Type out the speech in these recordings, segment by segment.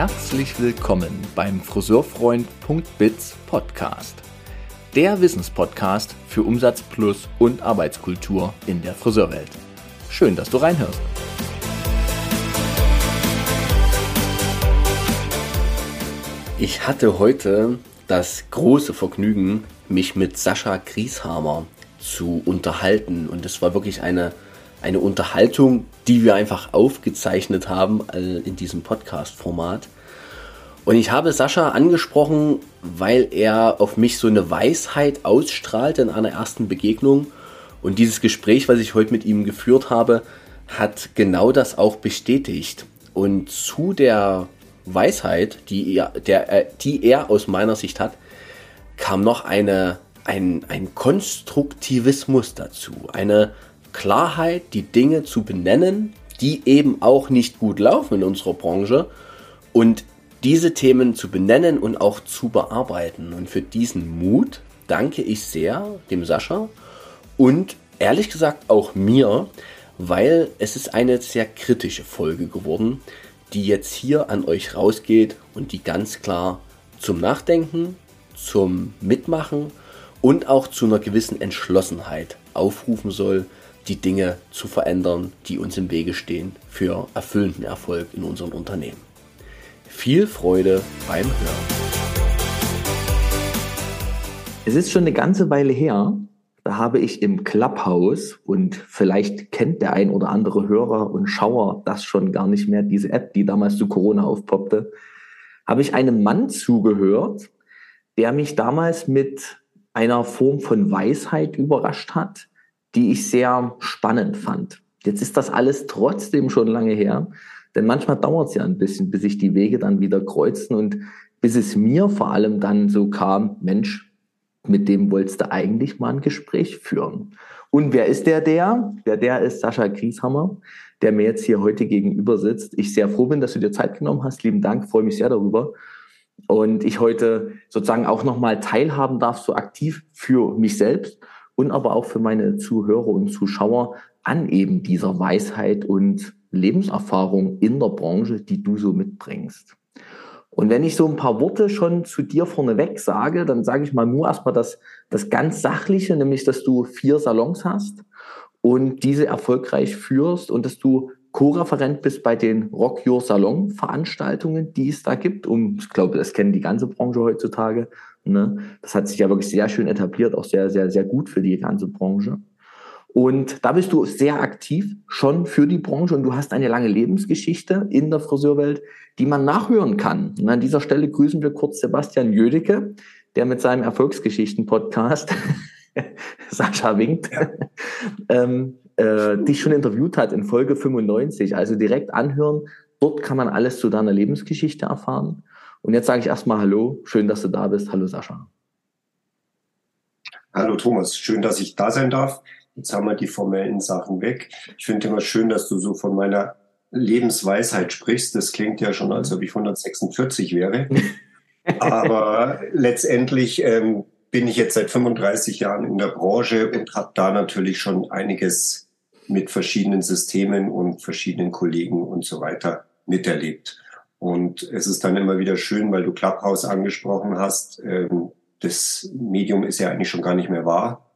Herzlich willkommen beim Friseurfreund.biz Podcast. Der Wissenspodcast für Umsatz plus und Arbeitskultur in der Friseurwelt. Schön, dass du reinhörst. Ich hatte heute das große Vergnügen, mich mit Sascha Grieshamer zu unterhalten. Und es war wirklich eine, eine Unterhaltung, die wir einfach aufgezeichnet haben äh, in diesem Podcast-Format. Und ich habe Sascha angesprochen, weil er auf mich so eine Weisheit ausstrahlt in einer ersten Begegnung. Und dieses Gespräch, was ich heute mit ihm geführt habe, hat genau das auch bestätigt. Und zu der Weisheit, die er, der, äh, die er aus meiner Sicht hat, kam noch eine, ein, ein Konstruktivismus dazu. Eine Klarheit, die Dinge zu benennen, die eben auch nicht gut laufen in unserer Branche und diese Themen zu benennen und auch zu bearbeiten. Und für diesen Mut danke ich sehr dem Sascha und ehrlich gesagt auch mir, weil es ist eine sehr kritische Folge geworden, die jetzt hier an euch rausgeht und die ganz klar zum Nachdenken, zum Mitmachen und auch zu einer gewissen Entschlossenheit aufrufen soll, die Dinge zu verändern, die uns im Wege stehen für erfüllenden Erfolg in unserem Unternehmen. Viel Freude beim Hören. Es ist schon eine ganze Weile her, da habe ich im Clubhouse und vielleicht kennt der ein oder andere Hörer und Schauer das schon gar nicht mehr, diese App, die damals zu Corona aufpoppte, habe ich einem Mann zugehört, der mich damals mit einer Form von Weisheit überrascht hat, die ich sehr spannend fand. Jetzt ist das alles trotzdem schon lange her, denn manchmal dauert es ja ein bisschen, bis sich die Wege dann wieder kreuzen und bis es mir vor allem dann so kam, Mensch, mit dem wolltest du eigentlich mal ein Gespräch führen. Und wer ist der der? Der der ist Sascha Grieshammer, der mir jetzt hier heute gegenüber sitzt. Ich sehr froh bin, dass du dir Zeit genommen hast. Lieben Dank, freue mich sehr darüber. Und ich heute sozusagen auch nochmal teilhaben darf, so aktiv für mich selbst und aber auch für meine Zuhörer und Zuschauer an eben dieser Weisheit und Lebenserfahrung in der Branche, die du so mitbringst. Und wenn ich so ein paar Worte schon zu dir vorneweg sage, dann sage ich mal nur erstmal das, das ganz Sachliche, nämlich, dass du vier Salons hast und diese erfolgreich führst und dass du Co-Referent bist bei den Rock Your Salon Veranstaltungen, die es da gibt. Und ich glaube, das kennen die ganze Branche heutzutage. Ne? Das hat sich ja wirklich sehr schön etabliert, auch sehr, sehr, sehr gut für die ganze Branche. Und da bist du sehr aktiv schon für die Branche und du hast eine lange Lebensgeschichte in der Friseurwelt, die man nachhören kann. Und an dieser Stelle grüßen wir kurz Sebastian Jödecke, der mit seinem Erfolgsgeschichten-Podcast Sascha winkt, ja. ähm, äh, dich schon interviewt hat in Folge 95. Also direkt anhören. Dort kann man alles zu deiner Lebensgeschichte erfahren. Und jetzt sage ich erstmal Hallo, schön, dass du da bist. Hallo Sascha. Hallo Thomas, schön, dass ich da sein darf. Jetzt haben wir die formellen Sachen weg. Ich finde immer schön, dass du so von meiner Lebensweisheit sprichst. Das klingt ja schon, als ob ich 146 wäre. Aber letztendlich ähm, bin ich jetzt seit 35 Jahren in der Branche und habe da natürlich schon einiges mit verschiedenen Systemen und verschiedenen Kollegen und so weiter miterlebt. Und es ist dann immer wieder schön, weil du Clubhouse angesprochen hast. Ähm, das Medium ist ja eigentlich schon gar nicht mehr wahr.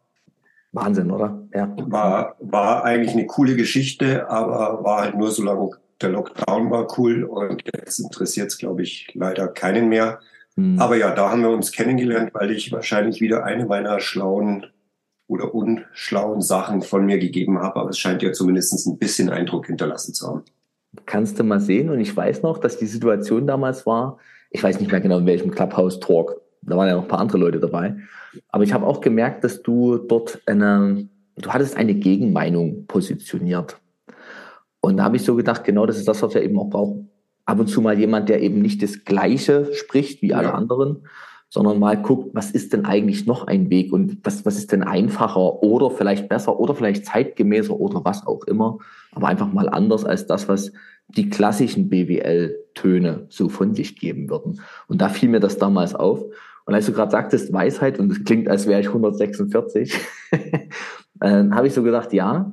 Wahnsinn, oder? Ja. War, war eigentlich eine coole Geschichte, aber war halt nur so lange der Lockdown war cool und jetzt interessiert es, glaube ich, leider keinen mehr. Mhm. Aber ja, da haben wir uns kennengelernt, weil ich wahrscheinlich wieder eine meiner schlauen oder unschlauen Sachen von mir gegeben habe, aber es scheint ja zumindest ein bisschen Eindruck hinterlassen zu haben. Kannst du mal sehen und ich weiß noch, dass die Situation damals war, ich weiß nicht mehr genau in welchem Clubhouse-Talk, da waren ja noch ein paar andere Leute dabei. Aber ich habe auch gemerkt, dass du dort eine, du hattest eine Gegenmeinung positioniert. Und da habe ich so gedacht, genau das ist das, was wir eben auch brauchen. Ab und zu mal jemand, der eben nicht das Gleiche spricht wie alle ja. anderen, sondern mal guckt, was ist denn eigentlich noch ein Weg und was, was ist denn einfacher oder vielleicht besser oder vielleicht zeitgemäßer oder was auch immer, aber einfach mal anders als das, was die klassischen BWL-Töne so von sich geben würden. Und da fiel mir das damals auf. Und als du gerade sagtest, Weisheit, und es klingt, als wäre ich 146, äh, habe ich so gedacht, ja,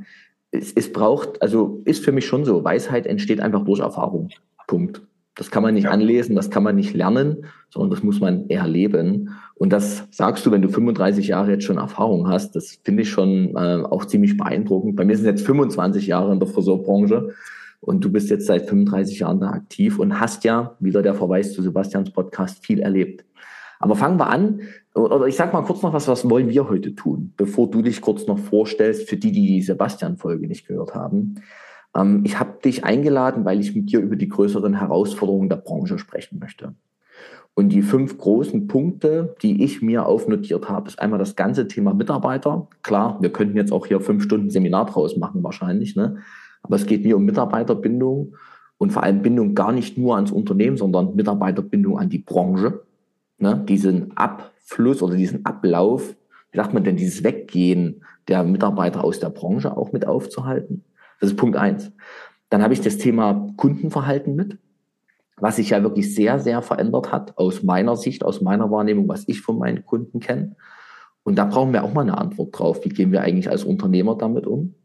es, es braucht, also ist für mich schon so, Weisheit entsteht einfach durch Erfahrung. Punkt. Das kann man nicht ja. anlesen, das kann man nicht lernen, sondern das muss man erleben. Und das sagst du, wenn du 35 Jahre jetzt schon Erfahrung hast. Das finde ich schon äh, auch ziemlich beeindruckend. Bei mir sind jetzt 25 Jahre in der Friseurbranche und du bist jetzt seit 35 Jahren da aktiv und hast ja, wieder der Verweis zu Sebastians Podcast, viel erlebt. Aber fangen wir an, oder ich sag mal kurz noch was, was wollen wir heute tun, bevor du dich kurz noch vorstellst, für die, die die Sebastian-Folge nicht gehört haben. Ähm, ich habe dich eingeladen, weil ich mit dir über die größeren Herausforderungen der Branche sprechen möchte. Und die fünf großen Punkte, die ich mir aufnotiert habe, ist einmal das ganze Thema Mitarbeiter. Klar, wir könnten jetzt auch hier fünf Stunden Seminar draus machen wahrscheinlich, ne? aber es geht mir um Mitarbeiterbindung und vor allem Bindung gar nicht nur ans Unternehmen, sondern Mitarbeiterbindung an die Branche. Ne? Diesen Abfluss oder diesen Ablauf, wie sagt man denn, dieses Weggehen der Mitarbeiter aus der Branche auch mit aufzuhalten. Das ist Punkt eins. Dann habe ich das Thema Kundenverhalten mit, was sich ja wirklich sehr, sehr verändert hat aus meiner Sicht, aus meiner Wahrnehmung, was ich von meinen Kunden kenne. Und da brauchen wir auch mal eine Antwort drauf. Wie gehen wir eigentlich als Unternehmer damit um?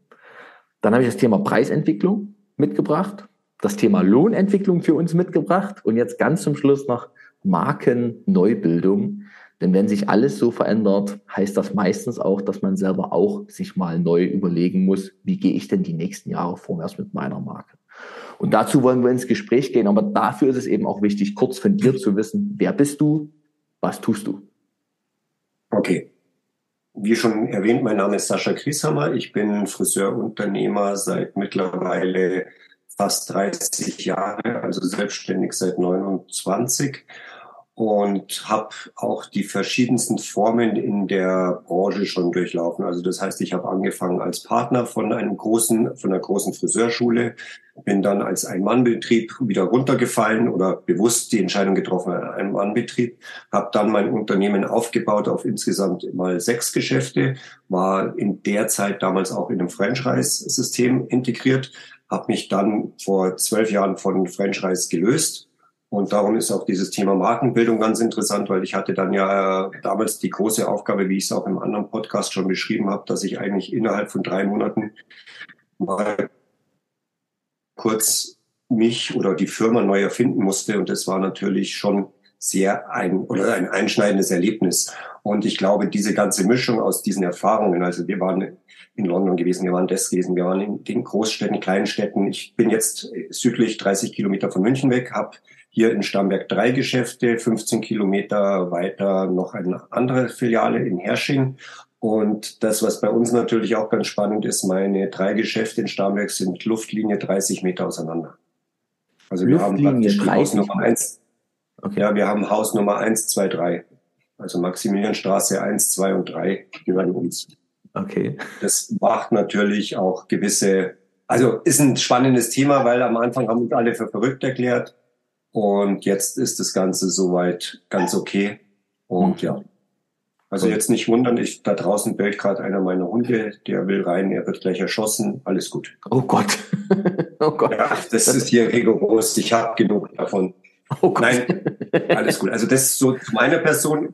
Dann habe ich das Thema Preisentwicklung mitgebracht, das Thema Lohnentwicklung für uns mitgebracht und jetzt ganz zum Schluss noch Markenneubildung. Denn wenn sich alles so verändert, heißt das meistens auch, dass man selber auch sich mal neu überlegen muss, wie gehe ich denn die nächsten Jahre vorwärts mit meiner Marke. Und dazu wollen wir ins Gespräch gehen, aber dafür ist es eben auch wichtig, kurz von dir zu wissen, wer bist du, was tust du? Okay. Wie schon erwähnt, mein Name ist Sascha Grieshammer. Ich bin Friseurunternehmer seit mittlerweile fast 30 Jahre, also selbstständig seit 29 und habe auch die verschiedensten Formen in der Branche schon durchlaufen. Also das heißt, ich habe angefangen als Partner von einem großen, von einer großen Friseurschule, bin dann als Ein-Mann-Betrieb wieder runtergefallen oder bewusst die Entscheidung getroffen, ein Mann-Betrieb, habe dann mein Unternehmen aufgebaut auf insgesamt mal sechs Geschäfte, war in der Zeit damals auch in einem Franchise-System integriert, habe mich dann vor zwölf Jahren von Franchise gelöst und darum ist auch dieses Thema Markenbildung ganz interessant, weil ich hatte dann ja damals die große Aufgabe, wie ich es auch im anderen Podcast schon beschrieben habe, dass ich eigentlich innerhalb von drei Monaten mal kurz mich oder die Firma neu erfinden musste. Und das war natürlich schon sehr ein oder ein einschneidendes Erlebnis. Und ich glaube, diese ganze Mischung aus diesen Erfahrungen, also wir waren in London gewesen, wir waren das gewesen, wir waren in den Großstädten, kleinen Städten. Ich bin jetzt südlich 30 Kilometer von München weg, habe hier in Starnberg drei Geschäfte, 15 Kilometer weiter noch eine andere Filiale in Hersching. Und das, was bei uns natürlich auch ganz spannend ist, meine drei Geschäfte in Starnberg sind Luftlinie 30 Meter auseinander. Also wir haben praktisch Haus Nummer eins. Okay. Ja, wir haben Haus Nummer eins, zwei, drei. Also Maximilianstraße eins, zwei und drei gehören uns. Okay. Das macht natürlich auch gewisse, also ist ein spannendes Thema, weil am Anfang haben uns alle für verrückt erklärt. Und jetzt ist das Ganze soweit ganz okay. Und ja. Also jetzt nicht wundern, ich, da draußen bellt gerade einer meiner Hunde, der will rein, er wird gleich erschossen, alles gut. Oh Gott. oh Gott. Ja, das, das ist hier rigoros, ich habe genug davon. Oh Gott. Nein, alles gut. Also das ist so zu meiner Person,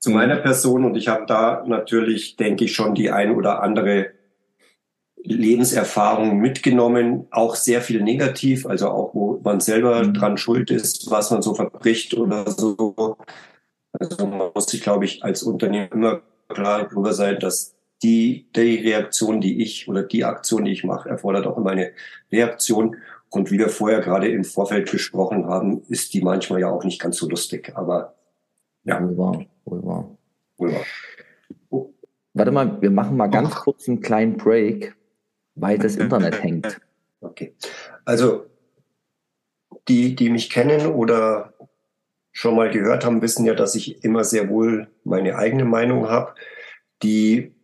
zu meiner Person und ich habe da natürlich, denke ich, schon die ein oder andere Lebenserfahrung mitgenommen, auch sehr viel negativ, also auch wo man selber mhm. dran schuld ist, was man so verbricht oder so. Also man muss sich, glaube ich, als Unternehmer immer klar darüber sein, dass die, die Reaktion, die ich oder die Aktion, die ich mache, erfordert auch immer eine Reaktion. Und wie wir vorher gerade im Vorfeld gesprochen haben, ist die manchmal ja auch nicht ganz so lustig. Aber ja. Wohl wahr, wohl wahr. Wohl wahr. Warte mal, wir machen mal ganz kurz einen kleinen Break weil das Internet hängt. Okay. Also die, die mich kennen oder schon mal gehört haben, wissen ja, dass ich immer sehr wohl meine eigene Meinung habe, die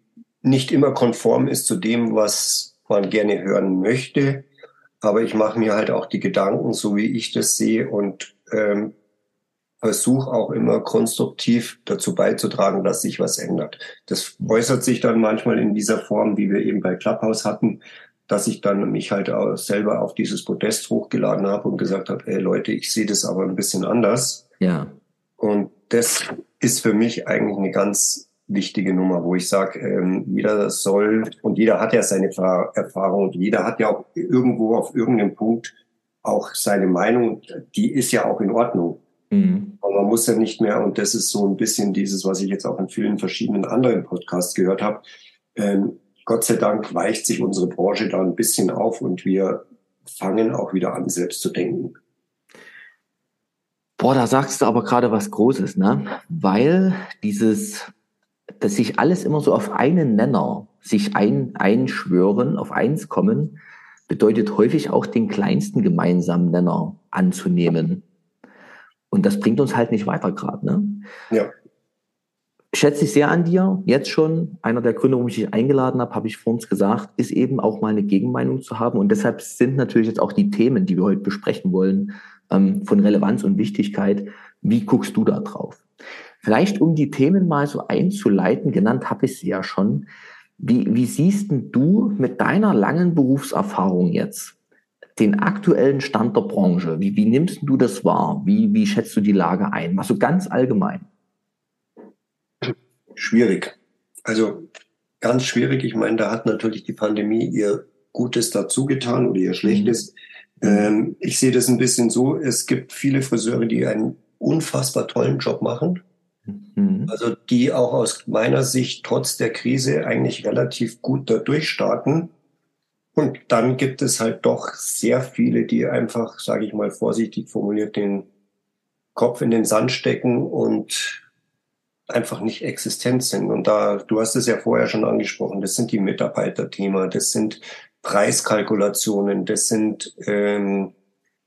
nicht immer konform ist zu dem, was man gerne hören möchte. Aber ich mache mir halt auch die Gedanken, so wie ich das sehe und ähm, versuche auch immer konstruktiv dazu beizutragen, dass sich was ändert. Das äußert sich dann manchmal in dieser Form, wie wir eben bei Clubhouse hatten, dass ich dann mich halt auch selber auf dieses Podest hochgeladen habe und gesagt habe, hey Leute, ich sehe das aber ein bisschen anders. Ja. Und das ist für mich eigentlich eine ganz wichtige Nummer, wo ich sage, ähm, jeder soll und jeder hat ja seine Erfahrung und jeder hat ja auch irgendwo auf irgendeinem Punkt auch seine Meinung, die ist ja auch in Ordnung. Mhm. Aber man muss ja nicht mehr, und das ist so ein bisschen dieses, was ich jetzt auch in vielen verschiedenen anderen Podcasts gehört habe, ähm, Gott sei Dank weicht sich unsere Branche da ein bisschen auf und wir fangen auch wieder an, selbst zu denken. Boah, da sagst du aber gerade was Großes, ne? Weil dieses, dass sich alles immer so auf einen Nenner sich ein, einschwören, auf eins kommen, bedeutet häufig auch den kleinsten gemeinsamen Nenner anzunehmen. Und das bringt uns halt nicht weiter gerade, ne? Ja. Schätze ich sehr an dir, jetzt schon. Einer der Gründe, warum ich dich eingeladen habe, habe ich vor uns gesagt, ist eben auch mal eine Gegenmeinung zu haben. Und deshalb sind natürlich jetzt auch die Themen, die wir heute besprechen wollen, ähm, von Relevanz und Wichtigkeit. Wie guckst du da drauf? Vielleicht, um die Themen mal so einzuleiten, genannt habe ich sie ja schon. Wie, wie siehst denn du mit deiner langen Berufserfahrung jetzt den aktuellen Stand der Branche? Wie, wie nimmst du das wahr? Wie, wie schätzt du die Lage ein? Mal so ganz allgemein. Schwierig. Also ganz schwierig. Ich meine, da hat natürlich die Pandemie ihr Gutes dazu getan oder ihr Schlechtes. Mhm. Ähm, ich sehe das ein bisschen so, es gibt viele Friseure, die einen unfassbar tollen Job machen. Mhm. Also die auch aus meiner Sicht trotz der Krise eigentlich relativ gut da durchstarten. Und dann gibt es halt doch sehr viele, die einfach, sage ich mal vorsichtig formuliert, den Kopf in den Sand stecken und einfach nicht existent sind. Und da, du hast es ja vorher schon angesprochen, das sind die Mitarbeiterthema, das sind Preiskalkulationen, das sind, ähm,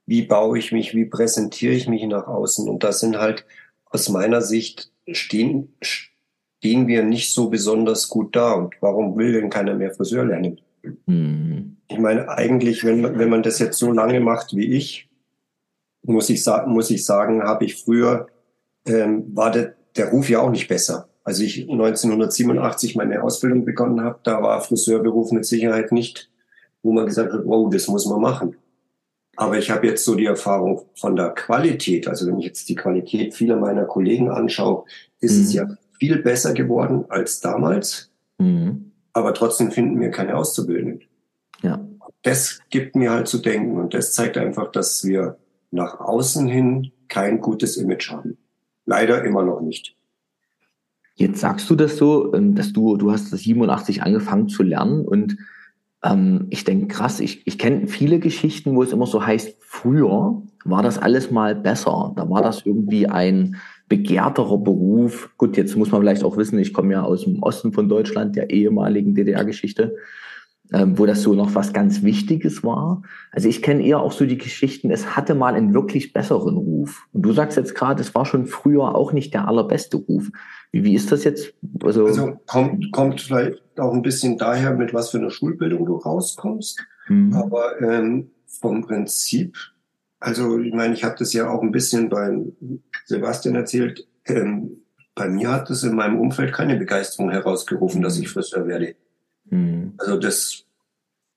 wie baue ich mich, wie präsentiere ich mich nach außen. Und das sind halt aus meiner Sicht stehen, stehen wir nicht so besonders gut da. Und warum will denn keiner mehr Friseur lernen? Mhm. Ich meine, eigentlich, wenn man, wenn man das jetzt so lange macht wie ich, muss ich sagen, muss ich sagen, habe ich früher, ähm, war der, der Ruf ja auch nicht besser. Als ich 1987 meine Ausbildung begonnen habe, da war Friseurberuf mit Sicherheit nicht, wo man gesagt hat, wow, das muss man machen. Aber ich habe jetzt so die Erfahrung von der Qualität, also wenn ich jetzt die Qualität vieler meiner Kollegen anschaue, ist mhm. es ja viel besser geworden als damals. Mhm. Aber trotzdem finden wir keine Auszubildenden. Ja. Das gibt mir halt zu denken und das zeigt einfach, dass wir nach außen hin kein gutes Image haben. Leider immer noch nicht. Jetzt sagst du das so, ähm, dass du, du hast 87 angefangen zu lernen und ähm, ich denke, krass, ich, ich kenne viele Geschichten, wo es immer so heißt, früher war das alles mal besser. Da war das irgendwie ein begehrterer Beruf. Gut, jetzt muss man vielleicht auch wissen, ich komme ja aus dem Osten von Deutschland, der ehemaligen DDR-Geschichte ähm, wo das so noch was ganz Wichtiges war. Also ich kenne eher auch so die Geschichten, es hatte mal einen wirklich besseren Ruf. Und du sagst jetzt gerade, es war schon früher auch nicht der allerbeste Ruf. Wie, wie ist das jetzt? Also, also kommt, kommt vielleicht auch ein bisschen daher, mit was für einer Schulbildung du rauskommst. Mhm. Aber ähm, vom Prinzip, also ich meine, ich habe das ja auch ein bisschen beim Sebastian erzählt, ähm, bei mir hat es in meinem Umfeld keine Begeisterung herausgerufen, dass ich Friseur werde. Mhm. Also das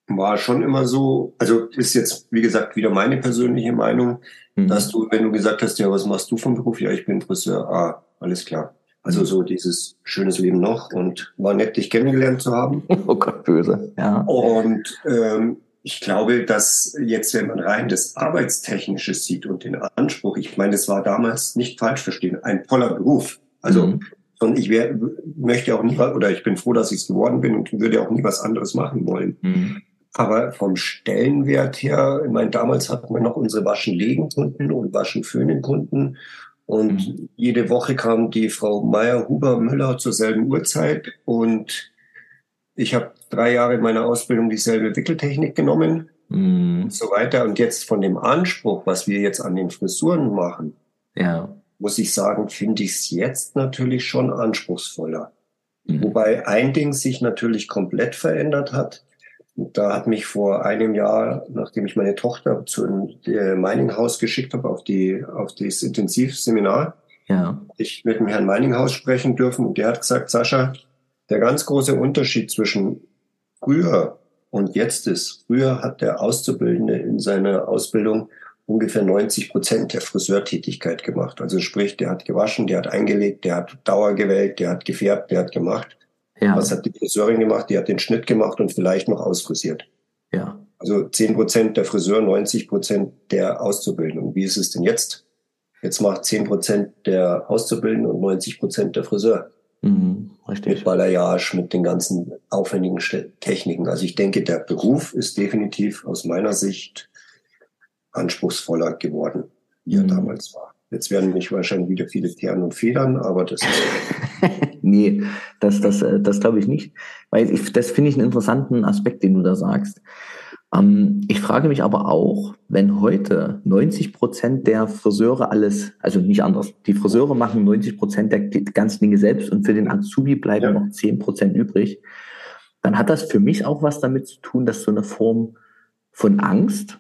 war schon immer so, also ist jetzt, wie gesagt, wieder meine persönliche Meinung, mhm. dass du, wenn du gesagt hast, ja, was machst du vom Beruf? Ja, ich bin Friseur. Ah, alles klar. Also so dieses schönes Leben noch und war nett, dich kennengelernt zu haben. Oh Gott, böse. Ja. Und ähm, ich glaube, dass jetzt, wenn man rein das Arbeitstechnische sieht und den Anspruch, ich meine, das war damals nicht falsch verstehen, ein toller Beruf. Also mhm. Und ich wär, möchte auch nie, oder ich bin froh, dass ich es geworden bin und würde auch nie was anderes machen wollen. Mhm. Aber vom Stellenwert her, ich meine, damals hatten wir noch unsere Waschen-Legen-Kunden und Waschen-Föhnen-Kunden. Und mhm. jede Woche kam die Frau Meier, Huber, Müller zur selben Uhrzeit. Und ich habe drei Jahre in meiner Ausbildung dieselbe Wickeltechnik genommen mhm. und so weiter. Und jetzt von dem Anspruch, was wir jetzt an den Frisuren machen, ja muss ich sagen, finde ich es jetzt natürlich schon anspruchsvoller. Mhm. Wobei ein Ding sich natürlich komplett verändert hat. Da hat mich vor einem Jahr, nachdem ich meine Tochter zu dem Meininghaus geschickt habe, auf die, auf das Intensivseminar, ja. ich mit dem Herrn Meininghaus sprechen dürfen und der hat gesagt, Sascha, der ganz große Unterschied zwischen früher und jetzt ist, früher hat der Auszubildende in seiner Ausbildung ungefähr 90 Prozent der Friseurtätigkeit gemacht. Also sprich, der hat gewaschen, der hat eingelegt, der hat Dauer gewählt, der hat gefärbt, der hat gemacht. Ja. Was hat die Friseurin gemacht? Die hat den Schnitt gemacht und vielleicht noch ausfrisiert. Ja. Also 10 Prozent der Friseur, 90 Prozent der Auszubildenden. Wie ist es denn jetzt? Jetzt macht 10 Prozent der Auszubildenden und 90 Prozent der Friseur. Mhm, richtig. Mit Balayage, mit den ganzen aufwendigen Techniken. Also ich denke, der Beruf ist definitiv aus meiner Sicht anspruchsvoller geworden, wie er mhm. damals war. Jetzt werden mich wahrscheinlich wieder viele Perlen und Federn, aber das ist. nee, das, das, äh, das glaube ich nicht. Weil ich, das finde ich einen interessanten Aspekt, den du da sagst. Ähm, ich frage mich aber auch, wenn heute 90 Prozent der Friseure alles, also nicht anders, die Friseure machen 90 Prozent der ganzen Dinge selbst und für den Azubi bleiben ja. noch 10 Prozent übrig, dann hat das für mich auch was damit zu tun, dass so eine Form von Angst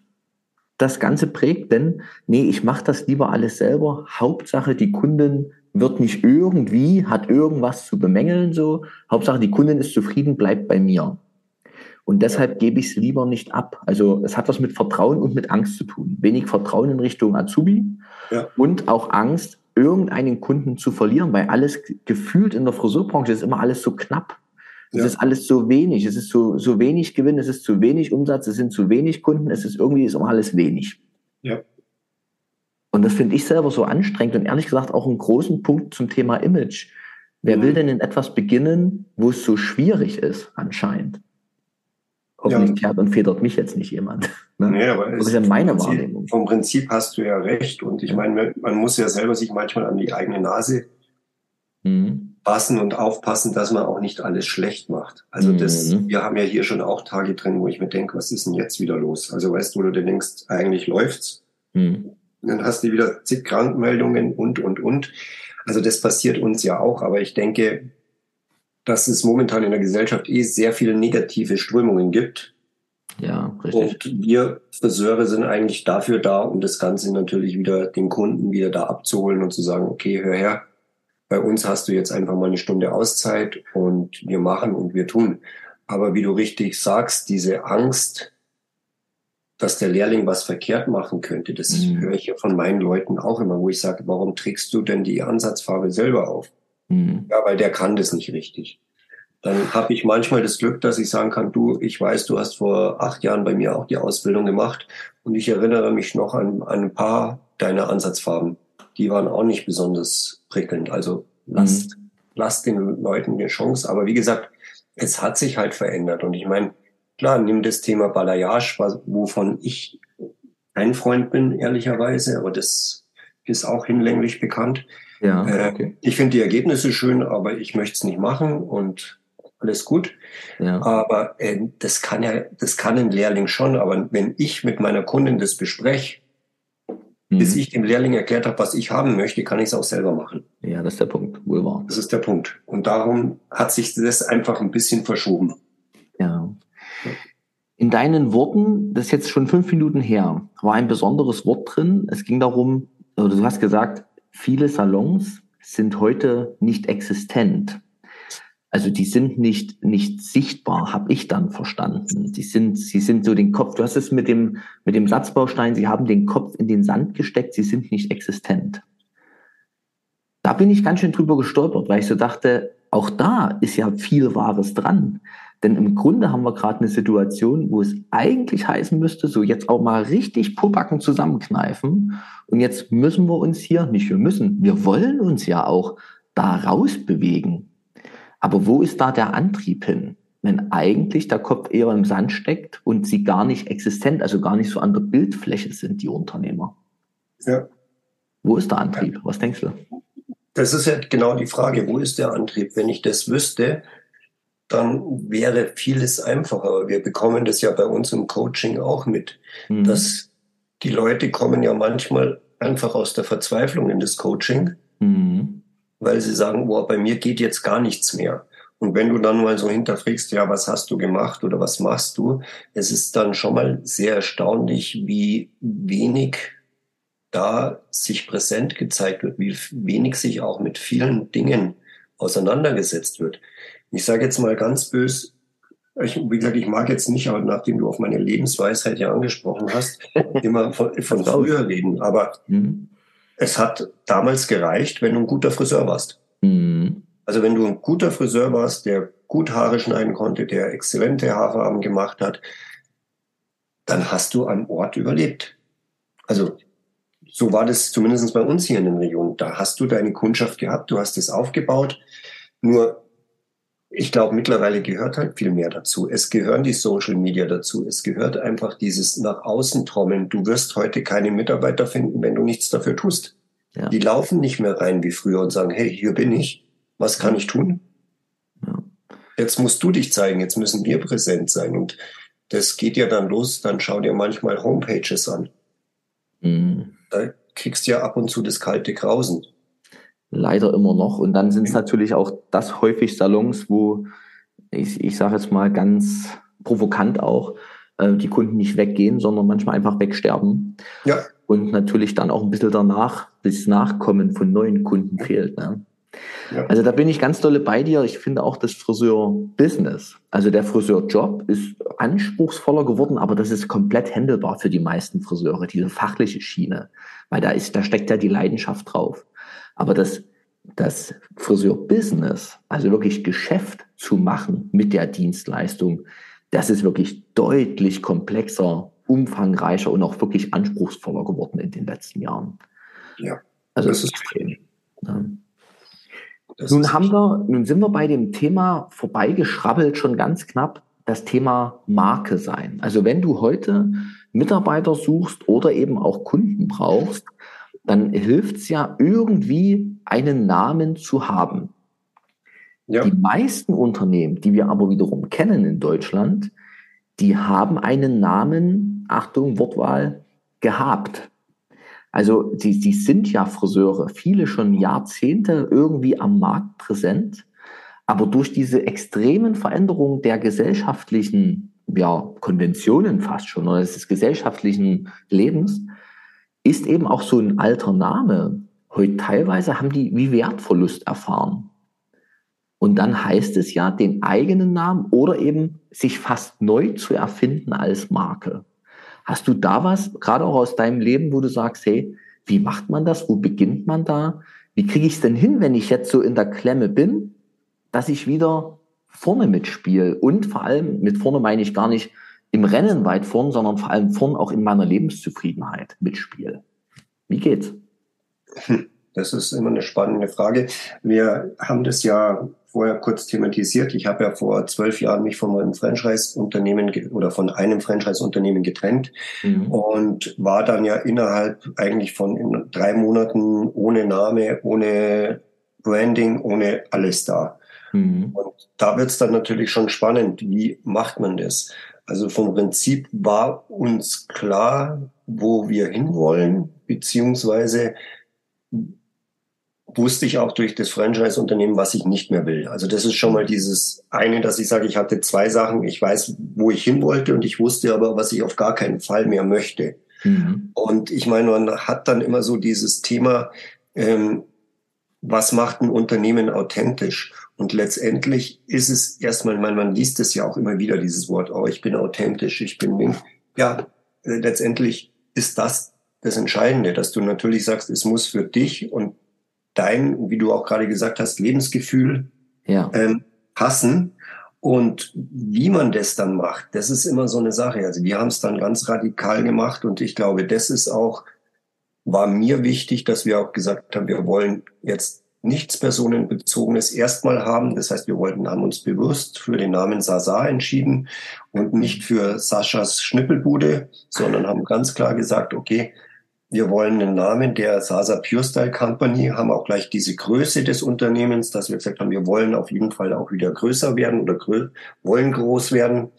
das Ganze prägt, denn nee, ich mache das lieber alles selber. Hauptsache, die Kundin wird nicht irgendwie, hat irgendwas zu bemängeln, so. Hauptsache, die Kundin ist zufrieden, bleibt bei mir. Und deshalb gebe ich es lieber nicht ab. Also es hat was mit Vertrauen und mit Angst zu tun. Wenig Vertrauen in Richtung Azubi ja. und auch Angst, irgendeinen Kunden zu verlieren, weil alles gefühlt in der Friseurbranche ist immer alles so knapp. Es ja. ist alles so wenig, es ist so, so wenig Gewinn, es ist zu wenig Umsatz, es sind zu wenig Kunden, es ist irgendwie ist immer alles wenig. Ja. Und das finde ich selber so anstrengend und ehrlich gesagt auch einen großen Punkt zum Thema Image. Wer mhm. will denn in etwas beginnen, wo es so schwierig ist, anscheinend? Hoffentlich ja. und federt mich jetzt nicht jemand. Ne? Nee, aber das ist ja meine Prinzip, Wahrnehmung. Vom Prinzip hast du ja recht. Und ich meine, man muss ja selber sich manchmal an die eigene Nase mhm. passen und aufpassen, dass man auch nicht alles schlecht macht. Also das, mhm. wir haben ja hier schon auch Tage drin, wo ich mir denke, was ist denn jetzt wieder los? Also weißt du, wo du dir denkst, eigentlich läuft's. Mhm. dann hast du wieder zig Krankmeldungen und, und, und. Also das passiert uns ja auch. Aber ich denke, dass es momentan in der Gesellschaft eh sehr viele negative Strömungen gibt. Ja, richtig. Und wir Friseure sind eigentlich dafür da, um das Ganze natürlich wieder den Kunden wieder da abzuholen und zu sagen, okay, hör her, bei uns hast du jetzt einfach mal eine Stunde Auszeit und wir machen und wir tun. Aber wie du richtig sagst, diese Angst, dass der Lehrling was verkehrt machen könnte, das mhm. höre ich ja von meinen Leuten auch immer, wo ich sage, warum trägst du denn die Ansatzfarbe selber auf? Mhm. Ja, weil der kann das nicht richtig. Dann habe ich manchmal das Glück, dass ich sagen kann, du, ich weiß, du hast vor acht Jahren bei mir auch die Ausbildung gemacht und ich erinnere mich noch an, an ein paar deiner Ansatzfarben. Die waren auch nicht besonders prickelnd. Also lasst, mhm. lasst den Leuten eine Chance. Aber wie gesagt, es hat sich halt verändert. Und ich meine, klar, nimm das Thema Balayage, wovon ich kein Freund bin, ehrlicherweise, aber das ist auch hinlänglich bekannt. Ja, äh, okay. Ich finde die Ergebnisse schön, aber ich möchte es nicht machen und alles gut. Ja. Aber äh, das kann ja, das kann ein Lehrling schon. Aber wenn ich mit meiner Kundin das bespreche, mhm. bis ich dem Lehrling erklärt habe, was ich haben möchte, kann ich es auch selber machen. Ja, das ist der Punkt. Wohl wahr. Das ist der Punkt. Und darum hat sich das einfach ein bisschen verschoben. Ja. In deinen Worten, das ist jetzt schon fünf Minuten her, war ein besonderes Wort drin. Es ging darum, oder du hast gesagt, viele Salons sind heute nicht existent. Also die sind nicht, nicht sichtbar, habe ich dann verstanden. Die sind, sie sind so den Kopf, du hast es mit dem, mit dem Satzbaustein, sie haben den Kopf in den Sand gesteckt, sie sind nicht existent. Da bin ich ganz schön drüber gestolpert, weil ich so dachte, auch da ist ja viel Wahres dran. Denn im Grunde haben wir gerade eine Situation, wo es eigentlich heißen müsste, so jetzt auch mal richtig Popacken zusammenkneifen. Und jetzt müssen wir uns hier, nicht wir müssen, wir wollen uns ja auch da rausbewegen. Aber wo ist da der Antrieb hin? Wenn eigentlich der Kopf eher im Sand steckt und sie gar nicht existent, also gar nicht so an der Bildfläche sind, die Unternehmer. Ja. Wo ist der Antrieb? Was denkst du? Das ist ja genau die Frage, wo ist der Antrieb? Wenn ich das wüsste, dann wäre vieles einfacher. Wir bekommen das ja bei uns im Coaching auch mit, mhm. dass die Leute kommen ja manchmal einfach aus der Verzweiflung in das Coaching, mhm. weil sie sagen, boah, bei mir geht jetzt gar nichts mehr. Und wenn du dann mal so hinterfragst, ja, was hast du gemacht oder was machst du, es ist dann schon mal sehr erstaunlich, wie wenig da sich präsent gezeigt wird, wie wenig sich auch mit vielen Dingen auseinandergesetzt wird ich sage jetzt mal ganz bös, ich, wie gesagt, ich mag jetzt nicht, aber nachdem du auf meine Lebensweisheit ja angesprochen hast, immer von, von früher reden. Aber mhm. es hat damals gereicht, wenn du ein guter Friseur warst. Mhm. Also wenn du ein guter Friseur warst, der gut Haare schneiden konnte, der exzellente Haarfarben gemacht hat, dann hast du am Ort überlebt. Also so war das zumindest bei uns hier in den Regionen. Da hast du deine Kundschaft gehabt, du hast es aufgebaut. Nur ich glaube, mittlerweile gehört halt viel mehr dazu. Es gehören die Social Media dazu. Es gehört einfach dieses nach außen trommeln. Du wirst heute keine Mitarbeiter finden, wenn du nichts dafür tust. Ja. Die laufen nicht mehr rein wie früher und sagen, hey, hier bin ich. Was kann ich tun? Ja. Jetzt musst du dich zeigen. Jetzt müssen wir präsent sein. Und das geht ja dann los. Dann schau dir manchmal Homepages an. Mhm. Da kriegst du ja ab und zu das kalte Grausen. Leider immer noch. Und dann sind es natürlich auch das häufig Salons, wo ich, ich sage jetzt mal ganz provokant auch, äh, die Kunden nicht weggehen, sondern manchmal einfach wegsterben. Ja. Und natürlich dann auch ein bisschen danach das Nachkommen von neuen Kunden fehlt. Ne? Ja. Also da bin ich ganz dolle bei dir. Ich finde auch das Friseur-Business, also der Friseurjob ist anspruchsvoller geworden, aber das ist komplett handelbar für die meisten Friseure, diese fachliche Schiene, weil da ist, da steckt ja die Leidenschaft drauf. Aber das, das Friseur-Business, also wirklich Geschäft zu machen mit der Dienstleistung, das ist wirklich deutlich komplexer, umfangreicher und auch wirklich anspruchsvoller geworden in den letzten Jahren. Ja. Also das ist extrem. Ja. nun haben wir, nun sind wir bei dem Thema vorbeigeschrabbelt schon ganz knapp das Thema Marke sein. Also wenn du heute Mitarbeiter suchst oder eben auch Kunden brauchst, dann hilft es ja irgendwie, einen Namen zu haben. Ja. Die meisten Unternehmen, die wir aber wiederum kennen in Deutschland, die haben einen Namen, Achtung, Wortwahl, gehabt. Also die, die sind ja Friseure, viele schon Jahrzehnte irgendwie am Markt präsent, aber durch diese extremen Veränderungen der gesellschaftlichen ja, Konventionen fast schon oder des gesellschaftlichen Lebens ist eben auch so ein alter Name. Heute teilweise haben die wie Wertverlust erfahren. Und dann heißt es ja, den eigenen Namen oder eben sich fast neu zu erfinden als Marke. Hast du da was, gerade auch aus deinem Leben, wo du sagst, hey, wie macht man das? Wo beginnt man da? Wie kriege ich es denn hin, wenn ich jetzt so in der Klemme bin, dass ich wieder vorne mitspiele? Und vor allem, mit vorne meine ich gar nicht, im Rennen weit vorn, sondern vor allem vorn auch in meiner Lebenszufriedenheit mitspiele. Wie geht's? Das ist immer eine spannende Frage. Wir haben das ja vorher kurz thematisiert. Ich habe ja vor zwölf Jahren mich von meinem Franchise-Unternehmen oder von einem Franchise-Unternehmen getrennt mhm. und war dann ja innerhalb eigentlich von drei Monaten ohne Name, ohne Branding, ohne alles da. Mhm. Und da wird es dann natürlich schon spannend. Wie macht man das? Also vom Prinzip war uns klar, wo wir hinwollen, beziehungsweise wusste ich auch durch das Franchise-Unternehmen, was ich nicht mehr will. Also das ist schon mal dieses eine, dass ich sage, ich hatte zwei Sachen. Ich weiß, wo ich hin wollte und ich wusste aber, was ich auf gar keinen Fall mehr möchte. Mhm. Und ich meine, man hat dann immer so dieses Thema, ähm, was macht ein Unternehmen authentisch? Und letztendlich ist es erstmal, man, man liest es ja auch immer wieder, dieses Wort, oh, ich bin authentisch, ich bin, ja, äh, letztendlich ist das das Entscheidende, dass du natürlich sagst, es muss für dich und dein, wie du auch gerade gesagt hast, Lebensgefühl ja. ähm, passen. Und wie man das dann macht, das ist immer so eine Sache. Also wir haben es dann ganz radikal gemacht und ich glaube, das ist auch, war mir wichtig, dass wir auch gesagt haben, wir wollen jetzt nichts personenbezogenes erstmal haben. Das heißt, wir wollten, haben uns bewusst für den Namen Sasa entschieden und nicht für Saschas Schnippelbude, sondern haben ganz klar gesagt, okay, wir wollen einen Namen der Sasa Pure Style Company, haben auch gleich diese Größe des Unternehmens, dass wir gesagt haben, wir wollen auf jeden Fall auch wieder größer werden oder grö wollen groß werden.